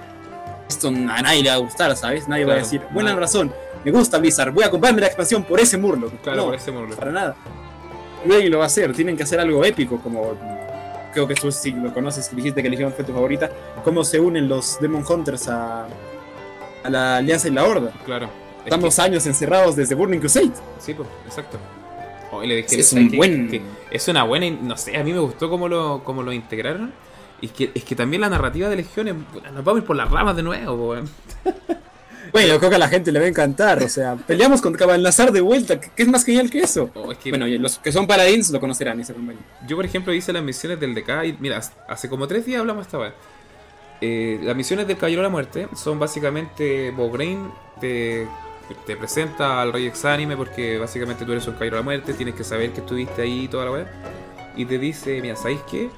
Esto a nadie le va a gustar, ¿sabes? Nadie va a decir, buena nadie. razón, me gusta Blizzard, voy a comprarme la expansión por ese Murloc. Claro, No, por ese Murloc. para nada. Nadie lo va a hacer, tienen que hacer algo épico, como creo que tú sí lo conoces, que dijiste que Legion fue tu favorita, cómo se unen los Demon Hunters a, a la Alianza y la Horda. Claro. Es Estamos años encerrados desde Burning Crusade. sí, pues, exacto. Oh, y le dije, Es ¿sabes un buen- Que es una buena, no sé, a mí me gustó cómo lo, cómo lo integraron. Y es que, es que también la narrativa de Legión es, nos vamos a ir por las ramas de nuevo, po. Bueno, yo creo que a la gente le va a encantar, o sea, peleamos con Cabalnazar de vuelta, ¿qué es más genial que eso? Oh, es que Bueno, los que son paladins lo conocerán, ese compañero. Yo, por ejemplo, hice las misiones del DK y mira, hace como tres días hablamos esta vez. Eh, las misiones del Caballero de la Muerte son básicamente Bograin te, te presenta al Rey Exánime porque básicamente tú eres un Caballero de la Muerte, tienes que saber que estuviste ahí y toda la web. Y te dice, mira, ¿sabéis qué?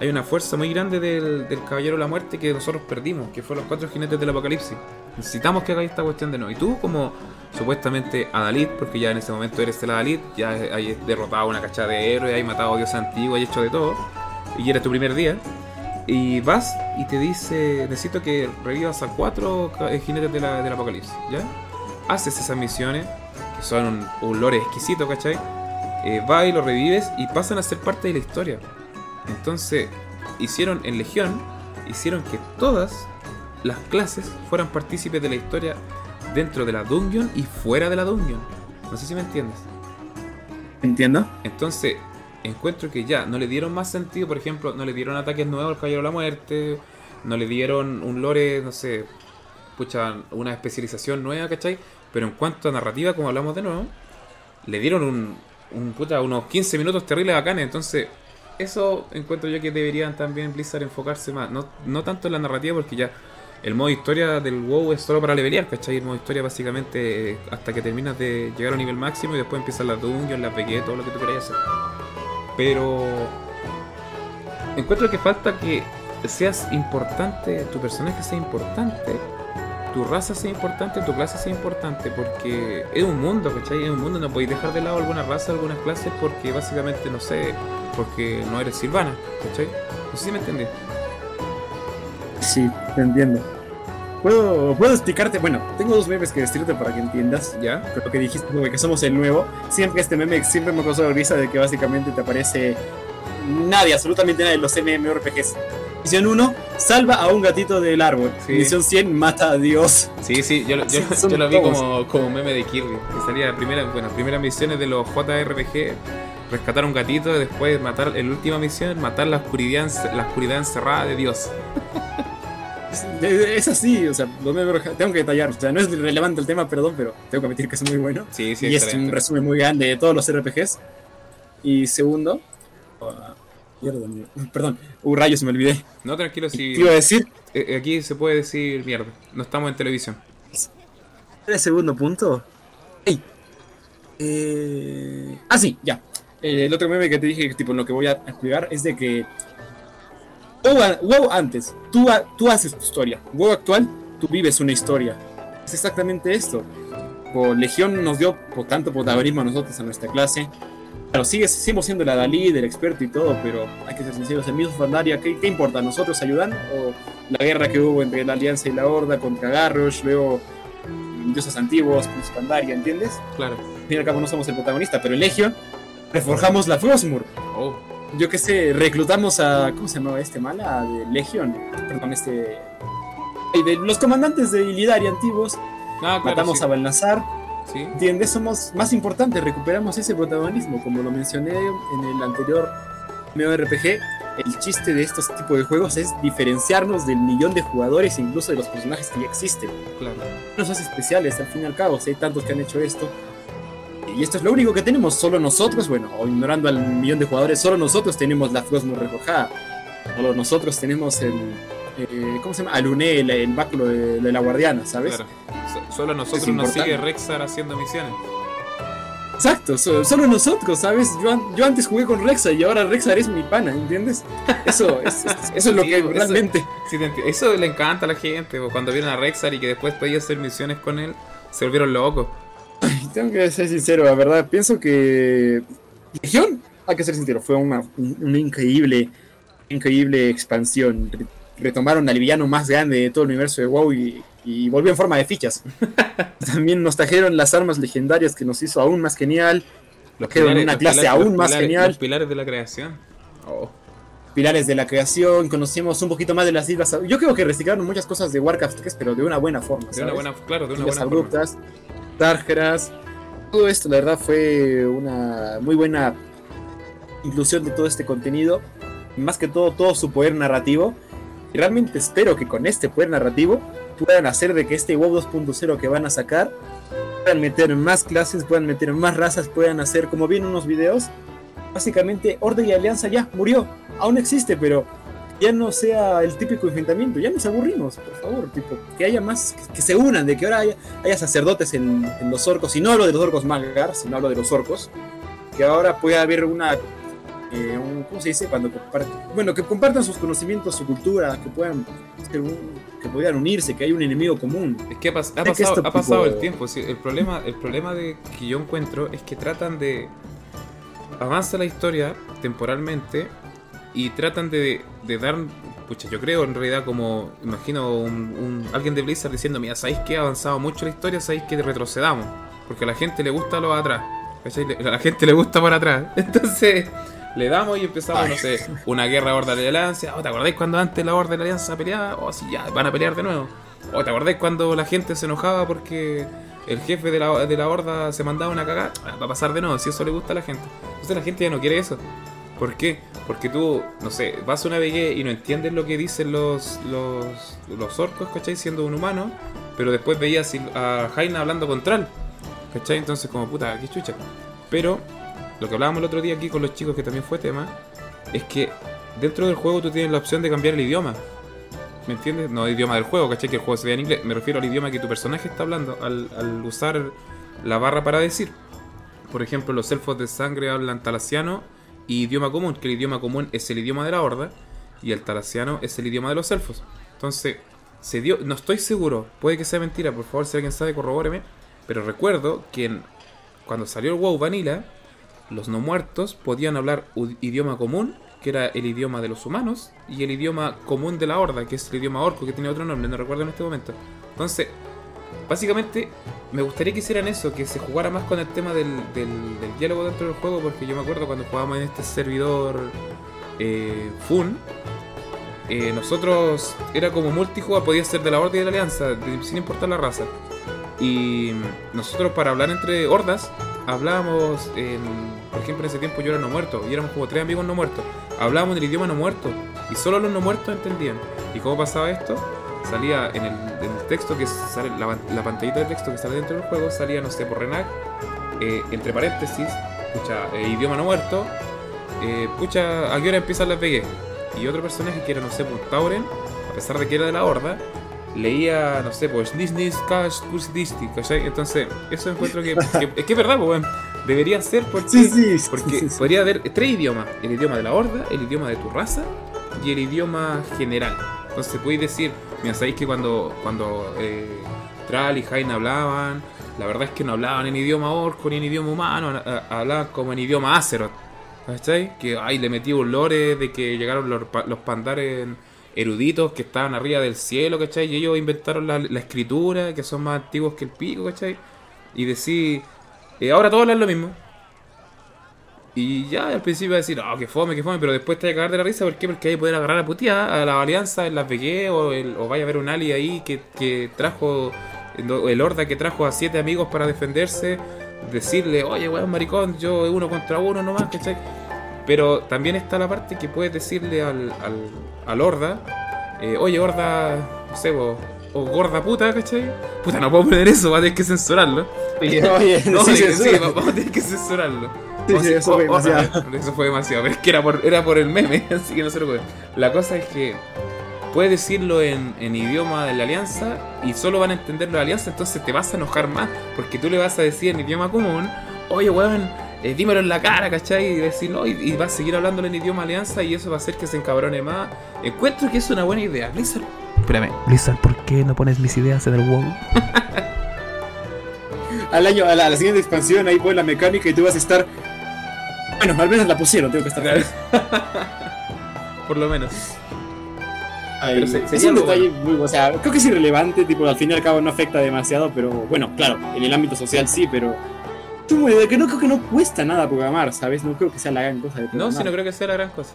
Hay una fuerza muy grande del, del Caballero de la Muerte que nosotros perdimos, que fueron los cuatro jinetes del apocalipsis. Necesitamos que hagáis esta cuestión de nuevo. Y tú, como supuestamente Adalid, porque ya en ese momento eres el Adalid, ya hay derrotado una cachada de héroes, hay matado a dioses antiguos, hay hecho de todo, y eres tu primer día. Y vas y te dice, necesito que revivas a cuatro eh, jinetes de del apocalipsis, ¿ya? Haces esas misiones, que son un, un lore exquisito, ¿cachai? Eh, vas y lo revives y pasan a ser parte de la historia. Entonces, hicieron en Legión, hicieron que todas las clases fueran partícipes de la historia dentro de la dungeon y fuera de la dungeon. No sé si me entiendes. ¿Entiendo? Entonces, encuentro que ya no le dieron más sentido, por ejemplo, no le dieron ataques nuevos al Caballero de la Muerte, no le dieron un lore, no sé, pucha, una especialización nueva, ¿cachai? Pero en cuanto a narrativa, como hablamos de nuevo, le dieron un, un puta, unos 15 minutos terribles bacanes, entonces eso encuentro yo que deberían también Blizzard enfocarse más, no, no tanto en la narrativa porque ya el modo historia del WoW es solo para levelear, ¿cachai? El modo historia básicamente hasta que terminas de llegar a un nivel máximo y después empiezan las dungeons, las PG, todo lo que tú queráis hacer. Pero encuentro que falta que seas importante, tu personaje sea importante tu raza sea importante, tu clase sea importante, porque es un mundo, ¿cachai? Es un mundo, no podéis dejar de lado alguna raza, algunas clases, porque básicamente, no sé, porque no eres silvana, ¿cachai? No sé si me entendí. Sí, te entiendo. Puedo, puedo explicarte, bueno, tengo dos memes que decirte para que entiendas. ¿Ya? Pero lo que dijiste, que somos el nuevo. Siempre este meme siempre me causó la risa de que básicamente te aparece nadie, absolutamente nadie, los MMORPGs. Misión 1, salva a un gatito del árbol. Sí. Misión 100, mata a Dios. Sí, sí, yo, lo- yo, Sí, son yo lo vi como, como meme de Kirby, que salía primera, bueno, primeras misiones de los JRPG, rescatar a un gatito, después matar, en la última misión, matar la oscuridad, la oscuridad encerrada de Dios. Es, así, o sea, tengo que detallar. O sea, no es relevante el tema, perdón, pero tengo que admitir que es muy bueno. Sí, sí, y es un resumen muy grande de todos los RPGs. Y segundo, mierda, perdón, uh, rayos, me olvidé. No, tranquilo, ¿Qué si iba a decir? eh, aquí se puede decir mierda, no estamos en televisión. ¿El segundo punto? Ey. Eh... Ah, sí, ya. Eh, el otro meme que te dije, que, tipo, lo que voy a explicar es de que. WoW, antes, tú, tú haces tu historia. WoW actual, tú vives una historia. Es exactamente esto. Por Legión nos dio por tanto protagonismo a nosotros, a nuestra clase. Claro, sigue, seguimos siendo la Dalí, del experto y todo, pero hay que ser sinceros, en Misos Pandaria, ¿qué, ¿qué importa? ¿Nosotros ayudan? ¿O la guerra que hubo entre la Alianza y la Horda contra Garrosh, luego mm, dioses antiguos, Misos Pandaria, ¿entiendes? Claro. Al fin y al cabo no somos el protagonista, pero en Legion reforjamos la Frostmourne. Oh, Yo qué sé, reclutamos a. ¿Cómo se llamaba este mala? De Legion. Perdón, este. De los comandantes de Illidari antiguos. ah, claro, matamos sí. a Balnazar. Sí. ¿Entiendes? Somos más importantes, recuperamos ese protagonismo. Como lo mencioné en el anterior MMORPG, el chiste de estos tipos de juegos es diferenciarnos del millón de jugadores e incluso de los personajes que ya existen. claro. Nos hace especiales al fin y al cabo, si hay tantos que han hecho esto. Y esto es lo único que tenemos, solo nosotros, bueno, o ignorando al millón de jugadores, solo nosotros tenemos la Frostmourne reforjada. Solo nosotros tenemos el. Eh, ¿Cómo se llama? Aluné, el, el báculo de, de la guardiana, ¿sabes? Claro. So- Solo a nosotros nos sigue Rexar haciendo misiones. Exacto, so- solo nosotros, ¿sabes? Yo, yo antes jugué con Rexa y ahora Rexar es mi pana, ¿entiendes? Eso, es, es- eso es lo Sí, que eso- realmente. Sí, Eso le encanta a la gente, cuando vieron a Rexar y que después podía hacer misiones con él, se volvieron locos. Tengo que ser sincero, la verdad, pienso que Legión, hay que ser sincero, fue una, un- una increíble, increíble expansión. Re- Retomaron al villano más grande de todo el universo de WoW y, y volvió en forma de fichas. También nos trajeron las armas legendarias que nos hizo aún más genial. Los Trajeron una clase aún más pilares- genial. Los pilares de la creación. Oh, Pilares de la creación, conocimos un poquito más de las islas. Yo creo que reciclaron muchas cosas de Warcraft 3, pero de una buena forma. de una buena, claro, de una Islas buena forma. abruptas, Targeras. Todo esto, la verdad, fue una muy buena inclusión de todo este contenido. Más que todo, todo su poder narrativo. Y realmente espero que con este poder narrativo puedan hacer de que este WoW 2.0 que van a sacar puedan meter más clases, puedan meter más razas, puedan hacer, como vi en unos videos, básicamente Orden y Alianza ya murió, aún existe, pero ya no sea el típico enfrentamiento, ya nos aburrimos, por favor, tipo, que haya más, que, se unan, de que ahora haya, sacerdotes en, en los orcos, y no hablo de los orcos Malgar, sino hablo de los orcos, que ahora pueda haber una, eh, un- ¿cómo se dice? Cuando compart- bueno, que compartan sus conocimientos, su cultura, que puedan, ser un- que puedan unirse, que haya un enemigo común. Es que ha, pas- ha que pasado, esto ha pasado tipo- el tiempo. sí, el, problema, el problema de que yo encuentro es que tratan de. Avanza la historia temporalmente y tratan de, de dar. Pucha, yo creo en realidad como. Imagino un, un- alguien de Blizzard diciendo: Mira, ¿sabéis que ha avanzado mucho la historia? ¿Sabéis que retrocedamos? Porque a la gente le gusta lo de atrás. A la gente le gusta por atrás. Entonces. Le damos y empezamos, no sé, una guerra horda de la alianza. Oh, ¿Te acordáis cuando antes la horda de la alianza peleaba? Oh, sí, ya, van a pelear de nuevo. ¿O te acordás cuando la gente se enojaba porque el jefe de la, de la horda se mandaba una cagada? Ah, Va a pasar de nuevo, si eso le gusta a la gente. Entonces la gente ya no quiere eso. ¿Por qué? Porque tú, no sé, vas a una BG y no entiendes lo que dicen los, los, los orcos, ¿cachai? Siendo un humano, pero después veías a Jaina hablando con Tral, ¿cachai? Entonces como puta, qué chucha. Pero lo que hablábamos el otro día aquí con los chicos, que también fue tema, es que dentro del juego tú tienes la opción de cambiar el idioma. ¿Me entiendes? No idioma del juego, ¿cachai? Que el juego se vea en inglés. Me refiero al idioma que tu personaje está hablando al, al usar la barra para decir. Por ejemplo, los elfos de sangre hablan talasiano y idioma común, que el idioma común es el idioma de la horda y el talasiano es el idioma de los elfos. Entonces, se dio, no estoy seguro, puede que sea mentira, por favor, si alguien sabe, corrobóreme. Pero recuerdo que cuando salió el WoW Vanilla, los no muertos podían hablar idioma común, que era el idioma de los humanos, y el idioma común de la horda, que es el idioma orco, que tiene otro nombre, no recuerdo en este momento. Entonces, básicamente, me gustaría que hicieran eso, que se jugara más con el tema del, del- diálogo dentro del juego, porque yo me acuerdo cuando jugábamos en este servidor eh, Fun, eh, nosotros era como multijugador, podía ser de la Horda y de la Alianza, sin importar la raza. Y nosotros para hablar entre hordas, hablábamos, en, por ejemplo en ese tiempo yo era no muerto, y éramos como tres amigos no muertos, hablábamos en el idioma no muerto, y solo los no muertos entendían. ¿Y cómo pasaba esto? Salía en el, en el texto que sale, la, la pantallita de texto que sale dentro del juego, salía, no sé, por Renac, eh, entre paréntesis, pucha, eh, idioma no muerto, eh, pucha, ¿a qué hora empiezan las VG? Y otro personaje que era, no sé, pues Tauren, a pesar de que era de la horda, leía, no sé, pues Disney Cash Disti, ¿cachai? Entonces, eso encuentro que, que- es que es verdad, pues, weón. Debería ser porque, Sí, sí, porque sí, podría haber tres idiomas: el idioma de la horda, el idioma de tu raza y el idioma general. Entonces, podéis decir, mira, sabéis que cuando, cuando eh, Tral y Jaina hablaban, la verdad es que no hablaban en idioma orco ni en idioma humano, a- hablaban como en idioma Azeroth. ¿Cachai? Que ay, le metí un lore de que llegaron los, los pandares eruditos que estaban arriba del cielo, ¿cachai? Y ellos inventaron la, la escritura, que son más antiguos que el pico, ¿cachai? Y decir, eh, ahora todos hablan lo mismo. Y ya al principio decir, oh, que fome, que fome, pero después te vas a cagar de la risa, ¿por qué? Porque hay poder agarrar a putear a la alianza en las VG o, o vaya a ver un ali ahí que, que trajo, el Horda que trajo a siete amigos para defenderse, decirle, oye, weón, maricón, yo uno contra uno nomás, ¿cachai? Pero también está la parte que puedes decirle al, al, al Horda, eh, oye, Horda, no sé, vos, o gorda puta, ¿cachai? Puta, no puedo poner eso, va a tener que censurarlo. Oye, oye, No, sí, sí, sí, vamos a tener que censurarlo. Sí, sí, eso fue "Oh, otra demasiado". vez". Eso fue demasiado, pero es que era por, era por el meme, así que no se lo puedo. La cosa es que puedes decirlo en, en idioma de la alianza y solo van a entender la alianza, entonces te vas a enojar más, porque tú le vas a decir en idioma común, oye weón, eh, dímelo en la cara, ¿cachai? Y decir, no, y, y vas a seguir hablándole en idioma alianza y eso va a hacer que se encabrone más. Encuentro que es una buena idea. Blizzard, Espérame, Blizzard, ¿por qué no pones mis ideas en el WoW? Al año, a la, a la siguiente expansión, ahí ponen la mecánica y tú vas a estar. Bueno, al menos la pusieron, tengo que estar Claro. por lo menos. Ay, Pero se- es un detalle muy, o sea, creo que es irrelevante, tipo, al fin y al cabo no afecta demasiado, pero bueno, claro, en el ámbito social sí, pero de que no creo que no cuesta nada programar, ¿sabes? No creo que sea la gran cosa de No, programar. si no creo que sea la gran cosa.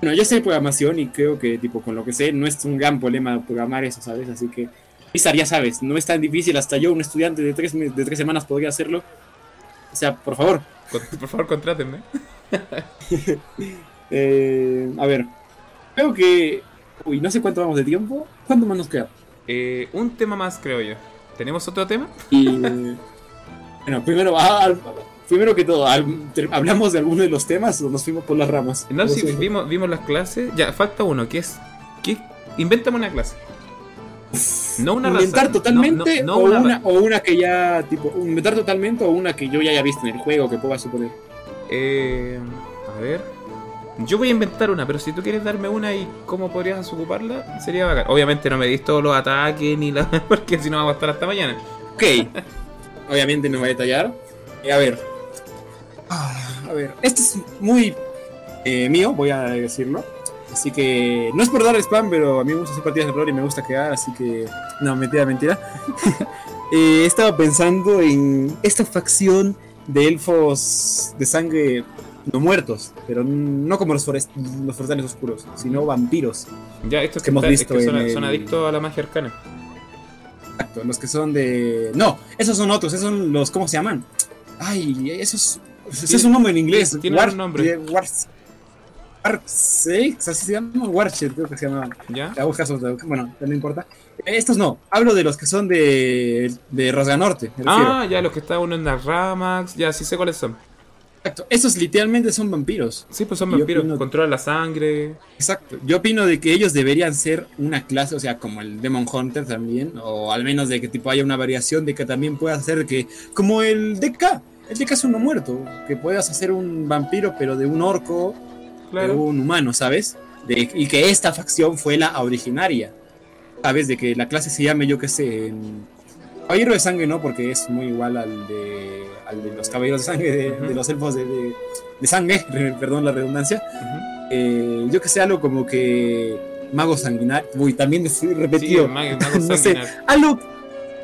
Bueno, yo sé programación y creo que, tipo, con lo que sé, no es un gran problema programar eso, ¿sabes? Así que, Blizzard, ya sabes, no es tan difícil, hasta yo, un estudiante de tres, de tres semanas, podría hacerlo. O sea, por favor, Por favor, contrátenme. eh, a ver, creo que, uy, no sé cuánto vamos de tiempo, ¿cuánto más nos queda? Eh, un tema más, creo yo. ¿Tenemos otro tema? Y bueno, primero, ah, primero que todo, ¿hablamos de alguno de los temas o nos fuimos por las ramas? No, si vimos, vimos las clases. Ya, falta uno, que es. Que, invéntame una clase. No una inventar raza. totalmente No, no, no o, una o una que ya, tipo, inventar totalmente o una que yo ya haya visto en el juego que pueda suponer. Eh, a ver. Yo voy a inventar una, pero si tú quieres darme una y cómo podrías ocuparla, sería bacán. Obviamente no me dis todos los ataques ni la. Porque si no vamos a estar hasta mañana. Ok, obviamente no voy a detallar. Eh, a ver, Ah, a ver, este es muy eh, mío, voy a decirlo. Así que no es por dar spam, pero a mí me gusta hacer partidas de rol y me gusta quedar, así que no, mentira, mentira. Eh, estaba pensando en esta facción de elfos de sangre no muertos, pero no como los, forest- los forestales oscuros, sino vampiros. Ya, estos Que que, hemos es visto que son, el- son adictos a la magia arcana. Exacto, los que son de. No, esos son otros, esos son los. ¿Cómo se llaman? Ay, esos. Ese es un nombre en inglés. tiene un nombre. War, Warsex, así se llama. Warshed, creo que se llama. ¿Ya? La buscas, bueno, no importa. Estos no, hablo de los que son de. de Rasga Norte. Ah, ya, los que están uno en las Ramax. Ya, sí sé cuáles son. Exacto, esos literalmente son vampiros. Sí, pues son vampiros. opino- Controlan la sangre. Exacto. Yo opino de que ellos deberían ser una clase, o sea, como el Demon Hunter también, o al menos de que tipo haya una variación de que también pueda hacer que, como el DK, el DK es uno muerto, que puedas hacer un vampiro pero de un orco, de un humano, ¿sabes? De- y que esta facción fue la originaria. sabes de que la clase se llame, yo qué sé, en Caballero de Sangre, no, porque es muy igual al de, al de los Caballeros de Sangre, de, de los elfos de, de- de sangre, perdón la redundancia. Ujú. Eh, yo que sé, algo como que Mago Sanguinario, uy, también fui Sí, repetido. mago, mago No sé. algo,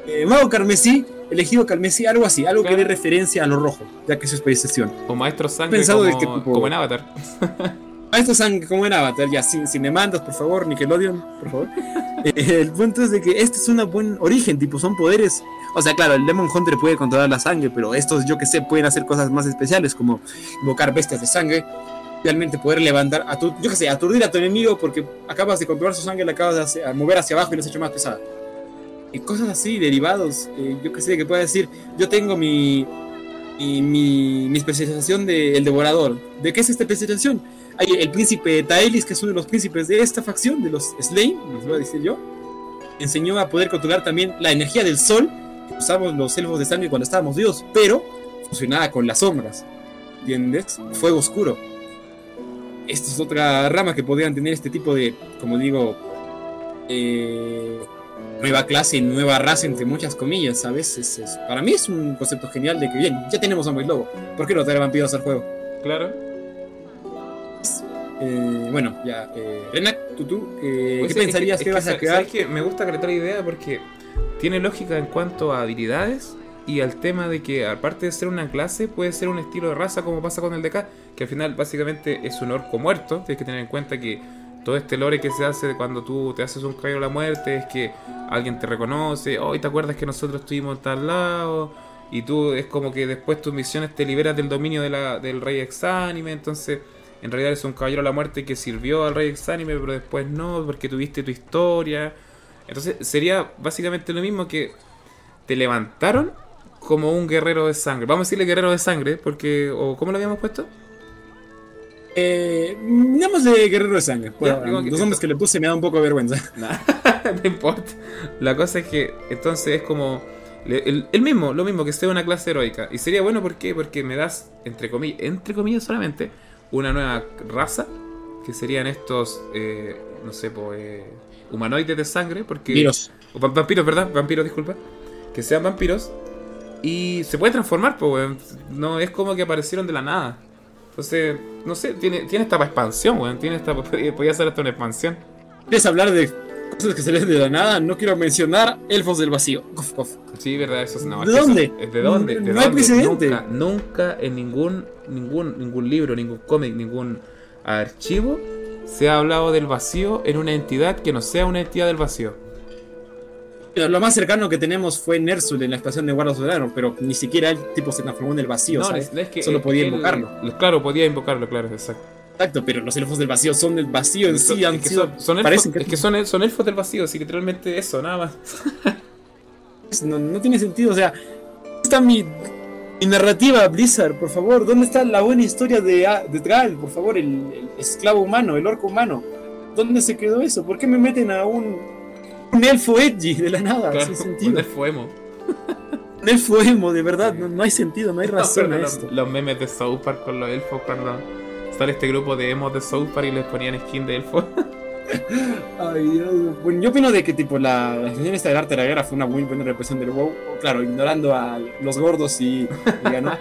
eh, Mago Carmesí, elegido Carmesí, algo así, algo Claro. que dé referencia a lo rojo, ya que es su especialización. O maestro sangre pensado de como, qué tipo- como en Avatar. A estos sangre como en Avatar, ya, sin, sin demandas, por favor, Nickelodeon, por favor. Eh, el punto es de que este es un buen origen, tipo, son poderes. O sea, claro, el Demon Hunter puede controlar la sangre, pero estos, yo que sé, pueden hacer cosas más especiales, como invocar bestias de sangre, realmente poder levantar, a tu, yo que sé, aturdir a tu enemigo porque acabas de controlar su sangre, la acabas de hacer- mover hacia abajo y la has hecho más pesada. Y cosas así, derivados, eh, yo que sé, que pueda decir, yo tengo mi, mi, mi, mi especialización de El Devorador. ¿De qué es esta especialización? Hay el príncipe Taelis, que es uno de los príncipes de esta facción, de los Slain, les voy a decir yo. Enseñó a poder controlar también la energía del sol, que usamos los elfos de sangre cuando estábamos vivos, pero funcionaba con las sombras. ¿Entiendes? Fuego oscuro. Esta es otra rama que podrían tener este tipo de, como digo, eh, nueva clase nueva raza, entre muchas comillas, ¿sabes? Es- para mí es un concepto genial de que, bien, ya tenemos hombres lobo, ¿por qué no traer vampiros al juego? Claro. Eh, bueno, ya, eh, Renak, tú, tú, eh, Pues ¿qué es pensarías es que, vas a sa- crear? ¿sabes qué? Me gusta crear la idea porque tiene lógica en cuanto a habilidades y al tema de que aparte de ser una clase puede ser un estilo de raza como pasa con el DK, que al final básicamente es un orco muerto, tienes que tener en cuenta que todo este lore que se hace de cuando tú te haces un caballero de la muerte es que alguien te reconoce, hoy te acuerdas que nosotros estuvimos en tal lado y tú es como que después tus misiones te liberas del dominio de la, del rey exánime, entonces en realidad es un caballero de la muerte que sirvió al rey exánime, pero después no, porque tuviste tu historia. Entonces sería básicamente lo mismo que te levantaron como un guerrero de sangre. Vamos a decirle guerrero de sangre, porque. ¿O cómo lo habíamos puesto? Eh, llamémosle Guerrero de Sangre. Bueno, los nombres que le puse me da un poco de vergüenza. no importa. La cosa es que entonces es como. el mismo, lo mismo, que sea una clase heroica. Y sería bueno, ¿por qué? Porque me das, entre comillas, entre comillas solamente, una nueva raza. Que serían estos, eh, no sé, pues, eh, humanoides de sangre. Porque, Miros. O va- vampiros, ¿verdad? Vampiros, disculpa. Que sean vampiros. Y se puede transformar, pues. No es como que aparecieron de la nada. Entonces, no sé, tiene, tiene esta expansión, weón. Tiene esta, podría ser hasta una expansión. ¿Quieres hablar de cosas que se leen de la nada? No quiero mencionar Elfos del Vacío. Cof, cof. Sí, verdad, eso es ¿De dónde? ¿De dónde? ¿De No hay dónde? precedente. Nunca, nunca en ningún, ningún, ningún libro, ningún cómic, ningún archivo se ha hablado del vacío en una entidad que no sea una entidad del vacío. Lo más cercano que tenemos fue Nersul en la estación de Guardas Solano, pero ni siquiera el tipo se transformó en el vacío, no, ¿sabes? es que Solo podía él- invocarlo. claro, podía invocarlo, claro, exacto. Exacto, pero los elfos del vacío son del vacío en sí, Son- han es que sido- son, son elfos, es que son, son elfos del vacío, sí, literalmente eso, nada más. no, no tiene sentido, o sea, ¿dónde está mi, mi narrativa, Blizzard? Por favor, ¿dónde está la buena historia de, de? Por favor, el, el esclavo humano, el orco humano. ¿Dónde se quedó eso? ¿Por qué me meten a un, un elfo edgy de la nada? Claro, sin un sentido. elfo emo. Un elfo emo, de verdad, no, no hay sentido, no hay razón a los, esto. los memes de South Park con los elfos cuando sale este grupo de emos de South Park y les ponían skin de elfo. Ay, Dios. Bueno, yo opino de que tipo la, la expresión esta del arte de la guerra fue una muy buena represión del WoW. Claro, ignorando a los gordos y, y,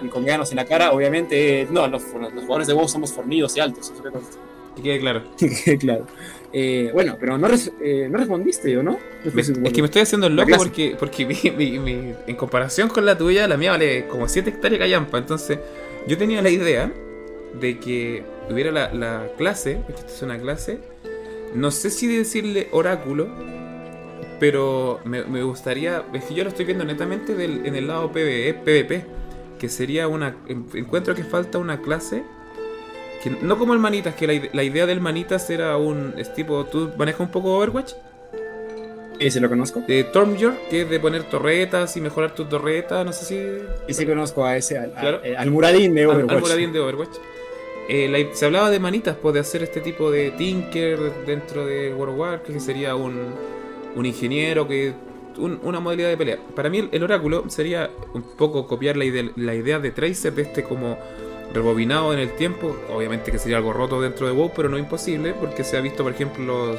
y con ganos en la cara, obviamente, eh, no, los, los jugadores de WoW somos fornidos y altos. que consta. Que quede claro. claro. Eh, bueno, pero no, res- eh, no respondiste, ¿o no? Me- es que me estoy haciendo el loco porque, porque mi- mi- mi- en comparación con la tuya, la mía vale como 7 hectáreas callampa. Entonces, yo tenía la idea de que hubiera la, la clase, porque esta es una clase, no sé si decirle oráculo, pero me, me gustaría, es que yo lo estoy viendo netamente del- en el lado PvE, PvP, que sería una, en- encuentro que falta una clase, que no como el Manitas, que la, la idea del Manitas era un, es tipo, tú manejas un poco Overwatch, sí lo conozco. de Stormjord, que es de poner torretas y mejorar tus torretas, no sé si... Y sí conozco a ese, al, Claro. al- al Muradín de Overwatch. al Moradín de Overwatch. Eh, se hablaba de manitas, pues, de hacer este tipo de Tinker dentro de World of que sería un, un ingeniero, que un- una modalidad de pelea. Para mí el, oráculo sería un poco copiar la idea de Tracer, de este como rebobinado en el tiempo. Obviamente que sería algo roto dentro de WoW, pero no imposible, porque se ha visto, por ejemplo, los,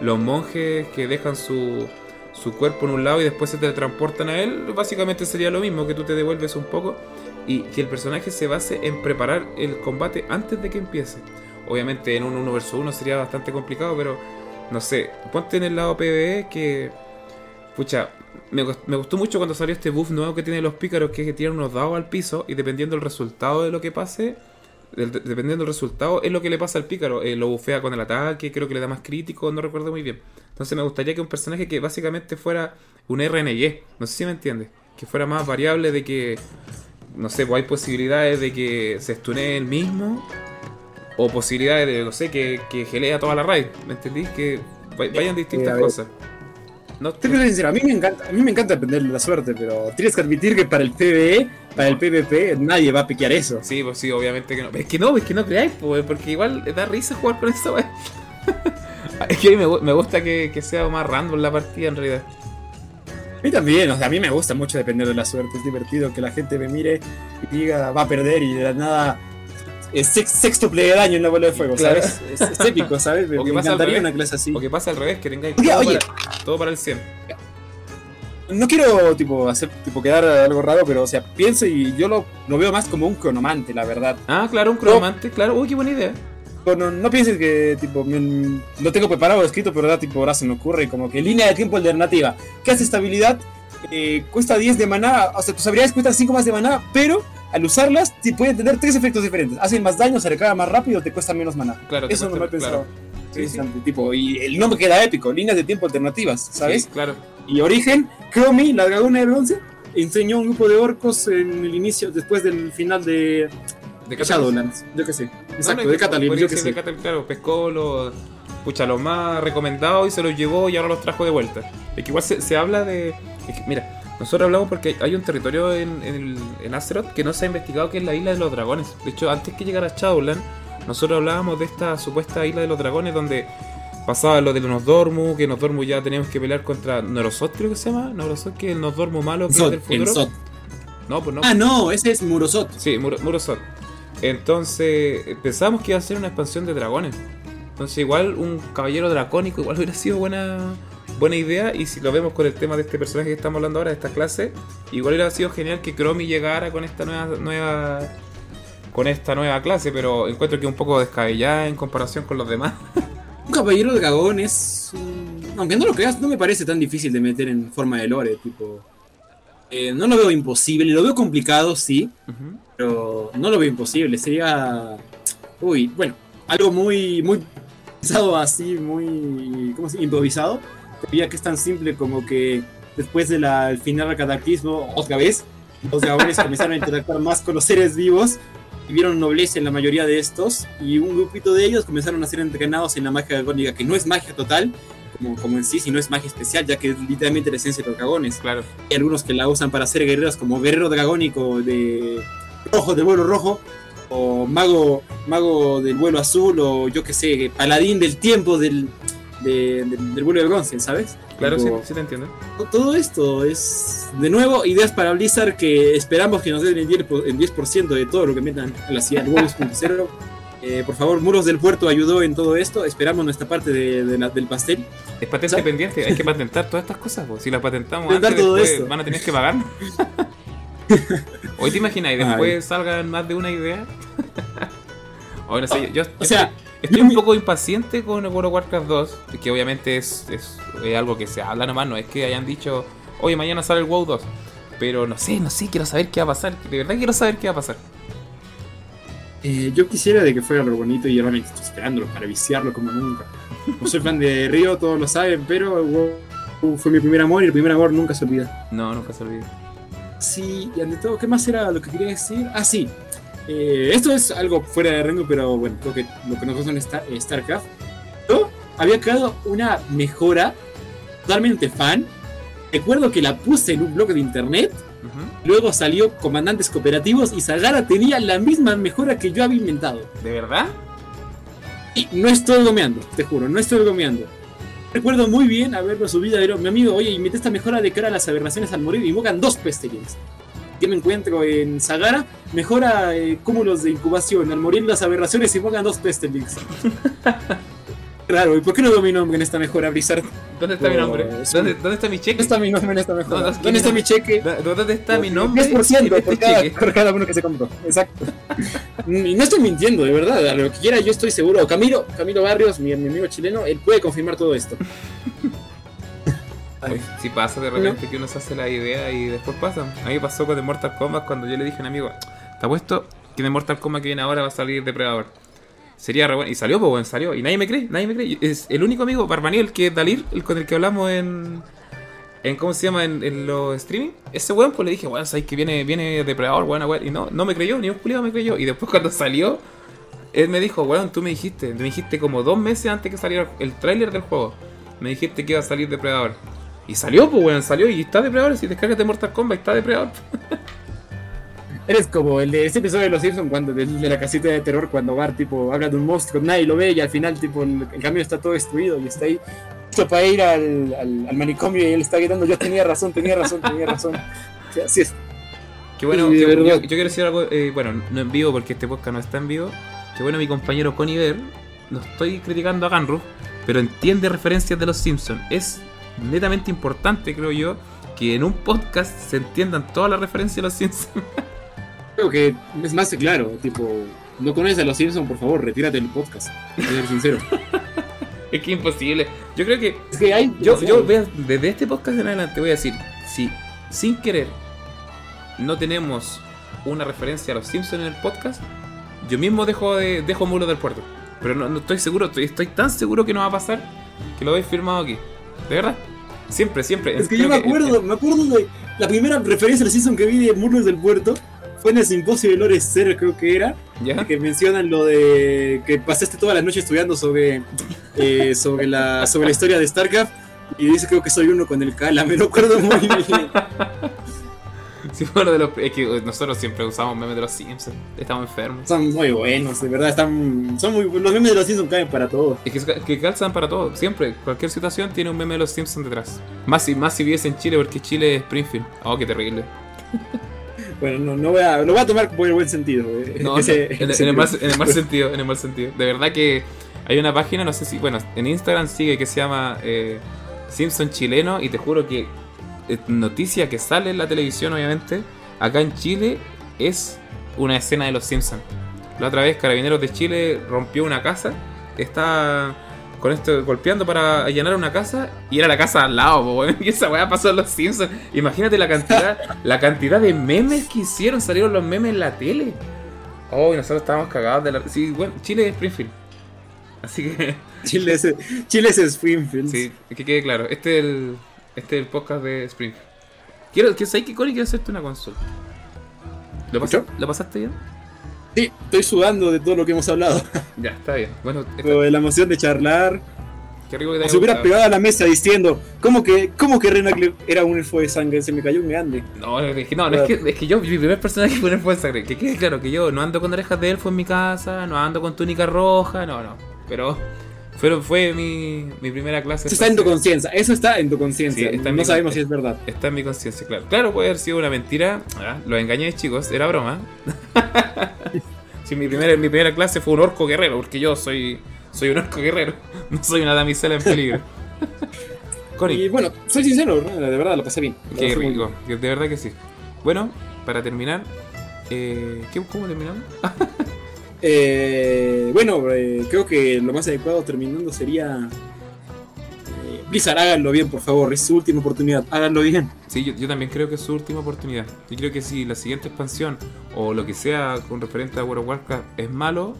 los monjes que dejan su, su cuerpo en un lado y después se teletransportan a él, básicamente sería lo mismo, que tú te devuelves un poco y que el personaje se base en preparar el combate antes de que empiece. Obviamente en un 1 vs 1 sería bastante complicado, pero no sé, ponte en el lado PvE que... Pucha, me, me gustó mucho cuando salió este buff nuevo que tienen los pícaros, que es que tiran unos dados al piso y dependiendo del resultado de lo que pase, dependiendo del resultado, es lo que le pasa al pícaro. Eh, lo bufea con el ataque, creo que le da más crítico, no recuerdo muy bien. Entonces me gustaría que un personaje que básicamente fuera un RNG, no sé si me entiendes, que fuera más variable de que, no sé, pues hay posibilidades de que se stunee el mismo, o posibilidades de, no sé, que, que gelea toda la raid, ¿me entendís? Que va- vayan distintas Eh, a cosas. No, Te soy sincero, a mí me encanta, a mí me encanta depender de la suerte, pero tienes que admitir que para el PvE, para el PvP, nadie va a piquear eso. Sí, pues sí, obviamente que no. Es que no, es que no creáis, pues, porque igual da risa jugar con esa weá. es que a mí me, me gusta que, que sea más random la partida en realidad. A mí también, o sea, a mí me gusta mucho depender de la suerte. Es divertido que la gente me mire y diga, va a perder y de la nada es sex- sextuple de daño en la bola de fuego, Claro. ¿sabes? Es, es épico, ¿sabes? Me, me encantaría revés. una clase así. O que pasa al revés, que tengáis todo, oye. Para, todo para el 100. No quiero, tipo, hacer, tipo, quedar algo raro, pero, o sea, pienso y yo lo, lo veo más como un cronomante, la verdad. Ah, claro, un cromante, claro. Uy, qué buena idea. Bueno, no pienses que, tipo, lo tengo preparado, escrito, pero da, tipo, ahora se me ocurre, como que línea de tiempo alternativa. ¿Qué hace estabilidad? Eh, cuesta 10 de maná, o sea, tus habilidades cuestan 5 más de maná, pero al usarlas ti- pueden tener tres efectos diferentes. Hacen más daño, se recarga más rápido, te cuesta menos maná. Claro, te Eso no me he pensado. claro. Sí. Tipo, y el nombre queda épico, líneas de tiempo alternativas, ¿sabes? Sí, claro. Y Origen, Chromie, la dragona de bronce, enseñó a un grupo de orcos en el inicio, después del final de De. Shadowlands, yo qué sé. Exacto, no, de que podría yo qué ser sé. de Catalyst, claro, pescó los, pucha, los más recomendados y se los llevó y ahora los trajo de vuelta. Es que igual se, se habla de. es que, mira, nosotros hablamos porque hay un territorio en, en, el- en Azeroth que no se ha investigado que es la isla de los dragones. De hecho, antes que llegara Shadowland, nosotros hablábamos de esta supuesta isla de los dragones donde pasaba lo de los Nosdormu, que Nosdormu ya teníamos que pelear contra Norosot, creo que se llama. Norosot, que es el Nosdormu malo que es Zod, del el futuro. Zod. No, pues no. Ah, no, ese es Murosot. Sí, Muro- Murosot. Entonces, pensábamos que iba a ser una expansión de dragones. Entonces, igual un caballero dracónico igual hubiera sido buena buena idea. Y si lo vemos con el tema de este personaje que estamos hablando ahora, de esta clase, igual hubiera sido genial que Chromie llegara con esta nueva, nueva con esta nueva clase, pero encuentro que es un poco descabellada en comparación con los demás. Un caballero dragón es. un- Aunque no lo creas, no me parece tan difícil de meter en forma de lore, tipo. Eh, no lo veo imposible, lo veo complicado, sí, pero no lo veo imposible. Sería. Uy, bueno, algo muy. muy pensado así, muy. ¿Cómo se dice? Improvisado. Sería que es tan simple como que después del final del cataclismo, otra vez, los dragones comenzaron a interactuar más con los seres vivos y vieron nobleza en la mayoría de estos y un grupito de ellos comenzaron a ser entrenados en la magia dragónica, que no es magia total, como, como en sí, sino es magia especial, ya que es literalmente la esencia de los dragones. Claro. Hay algunos que la usan para ser guerreros, como guerrero dragónico de rojo, del vuelo rojo, o mago, mago del vuelo azul, o yo que sé, paladín del tiempo del, de- del, del vuelo de bronce, ¿sabes? Claro, sí, sí te entiendo. todo esto es, de nuevo, ideas para Blizzard que esperamos que nos den el 10%, el 10% de todo lo que metan a la ciudad WoW.0. Eh, por favor, Muros del Puerto ayudó en todo esto. Esperamos nuestra parte de, de la- del pastel. Es patente ¿Sabes? pendiente, hay que patentar todas estas cosas. pues. Si las patentamos antes, todo después esto. van a tener que pagar. Hoy te imaginas y después salgan más de una idea. Hoy no sé, yo, yo O sea, estoy, estoy un poco impaciente con World of Warcraft 2, que obviamente es, es, es algo que se habla nomás, no es que hayan dicho, oye, mañana sale el WoW 2. Pero no sé, no sé, quiero saber qué va a pasar. De verdad quiero saber qué va a pasar. Eh, yo quisiera de que fuera lo bonito y realmente estoy esperándolo para viciarlo como nunca. No soy fan de Río, todos lo saben, pero WoW fue mi primer amor y el primer amor nunca se olvida. No, nunca se olvide. Sí, y ante todo, ¿qué más era lo que quería decir? Ah, sí. Eh, esto es algo fuera de rango, pero bueno, creo que lo que nos gusta en Star- eh, StarCraft. Yo había creado una mejora totalmente fan. Recuerdo que la puse en un blog de internet. Luego salió Comandantes Cooperativos y Sagara tenía la misma mejora que yo había inventado. ¿De verdad? Y no estoy gomeando, te juro, no estoy gomeando. Recuerdo muy bien haberlo subido a ver, mi amigo, oye, inventé esta mejora de cara a las aberraciones al morir y invocan dos pestilins. Que me encuentro en Sagara, mejora eh, cúmulos de incubación. Al morir las aberraciones invocan dos pestilins. Claro, ¿y por qué no veo mi nombre en esta mejora, Blizzard? ¿Dónde está mi nombre? Pues, ¿Dónde, ¿Dónde está mi cheque? ¿Dónde está mi nombre en esta mejora? No, no, ¿Dónde está mi cheque? ¿Dó- ¿Dónde está mi nombre? 10% en por este cada, por cada uno que se compró. Exacto. y no estoy mintiendo, de verdad. A lo que quiera, yo estoy seguro. Camilo, Camilo Barrios, mi, mi amigo chileno, él puede confirmar todo esto. Ay, Si pasa de repente que uno se hace la idea y después pasa. A mí pasó con The Mortal Kombat cuando yo le dije a un amigo, te apuesto que de Mortal Kombat que viene ahora va a salir Depredador. Sería re bueno. Y salió, pues bueno, salió. Y nadie me cree, nadie me cree. Es el único amigo, Barbaniel, que es Dalir, el con el que hablamos en. en ¿Cómo se llama? En, en los streaming. Ese weón, pues le dije, weón, sabes que viene, viene Depredador, weón, weón. Y no, no me creyó, ni un culiado me creyó. Y después cuando salió, él me dijo, weón, tú me dijiste, me dijiste como dos meses antes que saliera el tráiler del juego. Me dijiste que iba a salir Depredador. Y salió, pues weón, salió y está Depredador. Si descargas de Mortal Kombat, está Depredador. Eres como el de ese episodio de Los Simpsons cuando de, de la casita de terror cuando Bart tipo habla de un monstruo, nadie lo ve y al final tipo el, el camino está todo destruido y está ahí listo para ir al, al, al manicomio y él está gritando yo tenía razón, tenía razón, tenía razón. O sea, así es. Qué bueno, Sí, que- yo, yo quiero decir algo, eh, bueno, no en vivo porque este podcast no está en vivo. Que bueno, mi compañero Connie Ver, no estoy criticando a Ganru, pero entiende referencias de los Simpsons. Es netamente importante, creo yo, que en un podcast se entiendan todas las referencias de los Simpsons. Creo que es más que claro, tipo, no conoces a Los Simpsons, por favor, retírate del podcast. Voy a ser sincero. es que imposible. Yo creo que Es que hay. Yo, yo voy a- desde este podcast en adelante voy a decir, si sin querer no tenemos una referencia a los Simpsons en el podcast, yo mismo dejo de dejo Muro del Puerto. Pero no, no estoy seguro, estoy, estoy tan seguro que no va a pasar que lo he firmado aquí. ¿De verdad? Siempre, siempre. Es que Creo yo me acuerdo, me acuerdo de la primera referencia a Los Simpsons que vi de Murlos del Puerto. Fue en el simposio de Lores Cero, creo que era. ¿Ya? que mencionan lo de que pasaste toda la noche estudiando sobre eh, sobre la sobre la historia de StarCraft y dice creo que soy uno con el Kala, me lo acuerdo muy bien. Sí, fue uno de los, es que nosotros siempre usamos memes de los Simpsons. Estamos enfermos. Son muy buenos, de verdad, están son muy los memes de los Simpsons caen para todo. Es que, que calzan para todo, siempre. Cualquier situación tiene un meme de los Simpsons detrás. Más si, más si vives en Chile, porque Chile es Springfield. Oh, qué terrible. Bueno, no, no voy a lo voy a tomar por el buen sentido. eh, No, ese- no, en, el mal, en el mal sentido, en el mal sentido. De verdad que hay una página, no sé si, bueno, en Instagram sigue que se llama eh, Simpson chileno y te juro que eh, noticia que sale en la televisión, obviamente, acá en Chile es una escena de los Simpsons. La otra vez Carabineros de Chile rompió una casa, está con esto golpeando para allanar una casa y era la casa al lado, po, weón. y esa weá pasó en los Simpsons. Imagínate la cantidad, la cantidad de memes que hicieron, salieron los memes en la tele. Oh, y nosotros estábamos cagados de la. Sí, bueno, Chile es Springfield. Así que, Chile es Chile es Springfield. sí, que quede claro. Este es el, este es el podcast de Springfield. Quiero, que sabes que Connie quiero hacerte una consulta. ¿Lo, pasa- ¿Escuchó? ¿Lo pasaste bien? Sí, estoy sudando de todo lo que hemos hablado. Ya, está bien. Bueno, está- Pero de la emoción de charlar. qué rico que te se hubiera pegado a la mesa diciendo, ¿cómo que, cómo que Renaclev era un elfo de sangre? Se me cayó un grande. No, es que, no, no, es, que, es que yo, mi primer personaje fue un elfo de sangre. Que quede claro que yo no ando con orejas de elfo en mi casa, no ando con túnica roja, no, no. Pero fue, fue mi, mi primera clase. Eso está en tu conciencia, eso está en tu conciencia. Sí, no mi sabemos si es verdad. Está en mi conciencia, claro. Claro, puede haber sido una mentira. Ah, los engañé, chicos, era broma. sí, mi primera, mi primera clase fue un orco guerrero, porque yo soy, soy un orco guerrero, no soy una damisela en peligro. Y bueno, soy sincero, ¿no? de verdad lo pasé bien. Qué pasé rico, de verdad que sí. Bueno, para terminar, eh, ¿qué- ¿cómo terminamos? Eh, bueno, eh, creo que lo más adecuado terminando sería. eh, Blizzard, háganlo bien, por favor. Es su última oportunidad. Háganlo bien. Sí, yo, también creo que es su última oportunidad. Yo creo que si la siguiente expansión o lo que sea con referente a World of Warcraft es malo,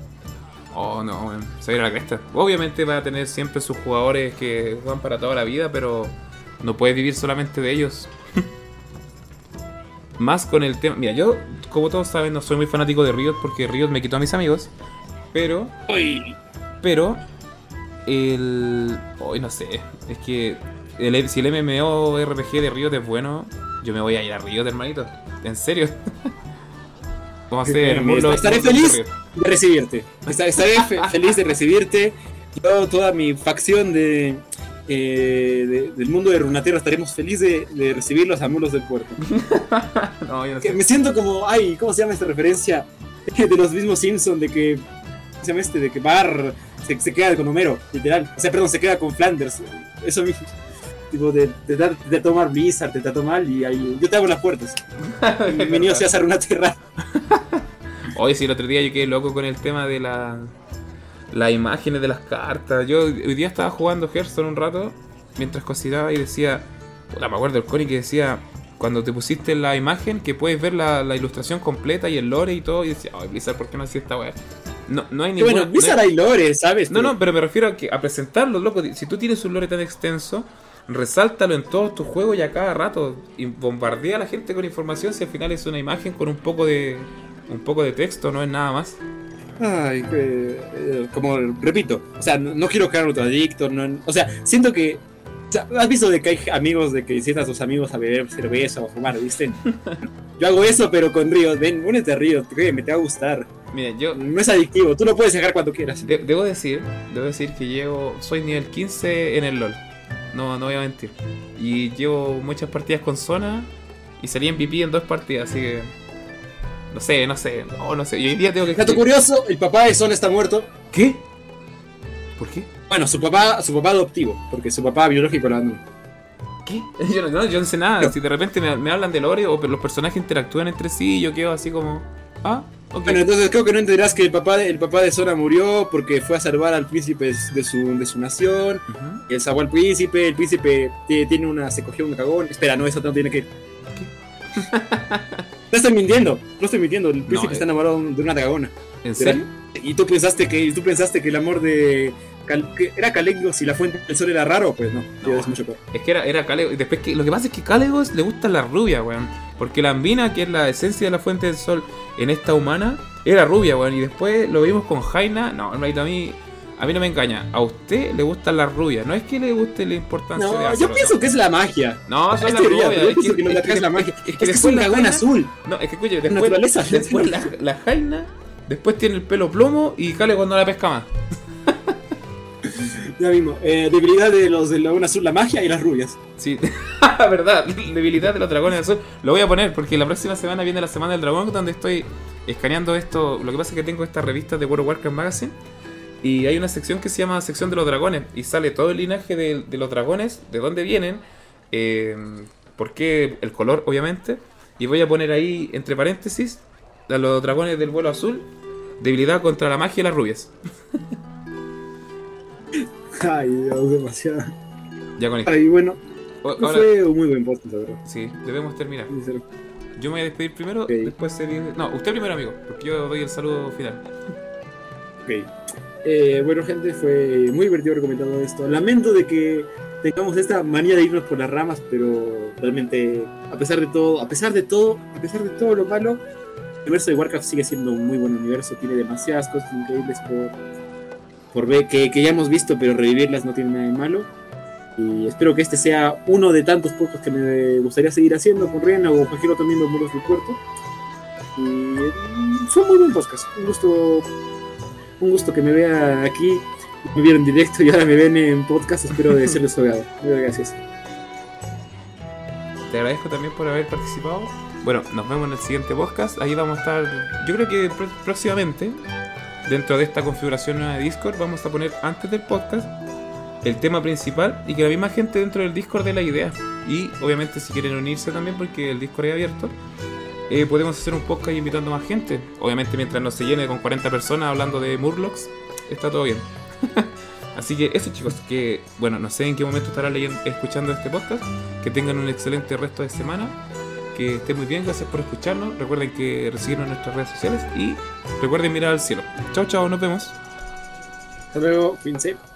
oh no, se va a ir a la cresta. Obviamente va a tener siempre sus jugadores que juegan para toda la vida, pero no puedes vivir solamente de ellos. Más con el tema. Mira, yo, como todos saben, no soy muy fanático de Riot porque Riot me quitó a mis amigos. Pero Uy, pero el. Hoy no sé. Es que el- si el MMORPG de Riot es bueno, yo me voy a ir a Riot, hermanito. En serio. Vamos a hacer. Estaré de feliz de recibirte. Esta- Estaré fe- feliz de recibirte. Yo, toda mi facción de, eh, de- del mundo de Runaterra, estaremos felices de, de recibirlos a mulos del puerto. No, yo no Que sé. me siento como, ay, ¿cómo se llama esta referencia? De los mismos Simpsons, de que. ¿Cómo se llama este? De que Bar se, se queda con Homero, literal. O sea, perdón, se queda con Flanders. Eso mismo. Tipo, de, de, dar- de tomar Blizzard, te trato mal y ahí. Yo te abro las puertas. Bienvenido seas a Runaterra. Hoy sí, el otro día yo quedé loco con el tema de la, las imágenes de las cartas. Yo hoy día estaba jugando Hearthstone un rato mientras cocinaba y decía, puta, me acuerdo el Connie que decía, cuando te pusiste la imagen que puedes ver la, la ilustración completa y el lore y todo, y decía, ay Blizzard, ¿por qué no hacía esta weá? No, no hay Que ninguna... bueno, no Blizzard hay- hay lore, ¿sabes? no, no, pero me refiero a, que, a presentarlo, loco. Si tú tienes un lore tan extenso, resáltalo en todos tus juegos y a cada rato. Y bombardea a la gente con información si al final es una imagen con un poco de un poco de texto, no es nada más. Ay, que, eh, como repito, o sea, no, no quiero crear otro adicto, no, o sea, siento que, o sea, has visto de que hay amigos de que sientas a tus amigos a beber cerveza o a fumar, ¿viste? Yo hago eso, pero con Ríos, ven, únete a Ríos, créeme, te va a gustar. Mira, yo No es adictivo, tú lo puedes dejar cuando quieras. de- debo decir, debo decir que llevo soy nivel 15 en el LoL. No, no voy a mentir. Y llevo muchas partidas con zona y salí en PP en dos partidas, así que no sé, no sé, no, no sé. Y hoy día tengo que Dato curioso, el papá de Son está muerto. ¿Qué? ¿Por qué? Bueno, su papá, su papá adoptivo, porque su papá biológico lo abandonó. ¿Qué? Yo no, no, yo no sé nada. Si de repente me, me hablan de lore o los personajes interactúan entre sí y yo quedo así como. Ah, ok. Bueno, entonces creo que no entenderás que el papá de, el papá de Sora murió porque fue a salvar al príncipe de su, de su nación. Y él salvó al príncipe, el príncipe ti- tiene una, se cogió un cagón. Espera, no, eso no tiene que. No estoy mintiendo, no estoy mintiendo, el príncipe eh. está enamorado de una cagona. ¿En serio? Y tú pensaste que, tú pensaste que el amor de. Que era Calegos y la fuente del sol era raro, pues no, No. es mucho peor. Es que era, era Calegos. Y después que. Lo que pasa es que Calegos le gusta la rubia, weón. Porque la ambina, que es la esencia de la fuente del sol en esta humana, era rubia, weón. Y después lo vimos con Jaina. No, hermanito, a mí. A mí no me engaña. A usted le gusta la rubia. No es que le guste la importancia de No, yo hacerlo, pienso no. que es la magia. No, son Es las teoría, rubias. yo es pienso que de la magia. Es que Es que es un dragón Jaina- azul. No, es que escuche, después, la, la Jaina, después tiene el pelo plomo y Cale cuando la pesca más. Ya mismo. Eh, debilidad de los del dragón azul, la magia y las rubias. Sí, verdad, debilidad de los dragones azul. Lo voy a poner porque la próxima semana viene la semana del dragón donde estoy escaneando esto. Lo que pasa es que tengo estas revistas de World of Warcraft Magazine y hay una sección que se llama sección de los dragones y sale todo el linaje de, de los dragones, de dónde vienen, eh, por qué el color, obviamente. Y voy a poner ahí entre paréntesis a los dragones del vuelo azul, debilidad contra la magia y las rubias. Ay, Dios, demasiado. Ya con esto. Ay, bueno, O- no Ahora, fue un muy buen podcast, la verdad. sí, debemos terminar. Sincero. Yo me voy a despedir primero, Ok. después se dice- No, usted primero, amigo, porque yo doy el saludo final. Ok. Eh, bueno, gente, fue muy divertido recomendando esto. Lamento de que tengamos esta manía de irnos por las ramas, pero realmente, a pesar de todo, a pesar de todo, a pesar de todo lo malo, el universo de Warcraft sigue siendo un muy buen universo. Tiene demasiadas cosas increíbles por, por ver que, ya hemos visto, pero revivirlas no tiene nada de malo. Y espero que este sea uno de tantos podcasts que me gustaría seguir haciendo con Rihanna o cualquier otro miembro de Muros del Puerto. Y mm, fue un muy buen podcast. Un gusto un gusto que me vea aquí. Me vieron en directo y ahora me ven en podcast. Espero de serles. Muchas gracias. Te agradezco también por haber participado. Bueno, nos vemos en el siguiente podcast. Ahí vamos a estar, yo creo que pr- próximamente, dentro de esta configuración nueva de Discord, vamos a poner antes del podcast el tema principal y que la misma gente dentro del Discord dé la idea. Y obviamente si quieren unirse también, porque el Discord es abierto, eh, podemos hacer un podcast invitando más gente. Obviamente mientras no se llene con 40 personas hablando de Murlocs, está todo bien. Así que eso chicos, que bueno, no sé en qué momento estarán escuchando este podcast. Que tengan un excelente resto de semana. Que estén muy bien, gracias por escucharnos. Recuerden que seguirnos en nuestras redes sociales y recuerden mirar al cielo. Chao, chao, nos vemos. Hasta luego. Cuídense.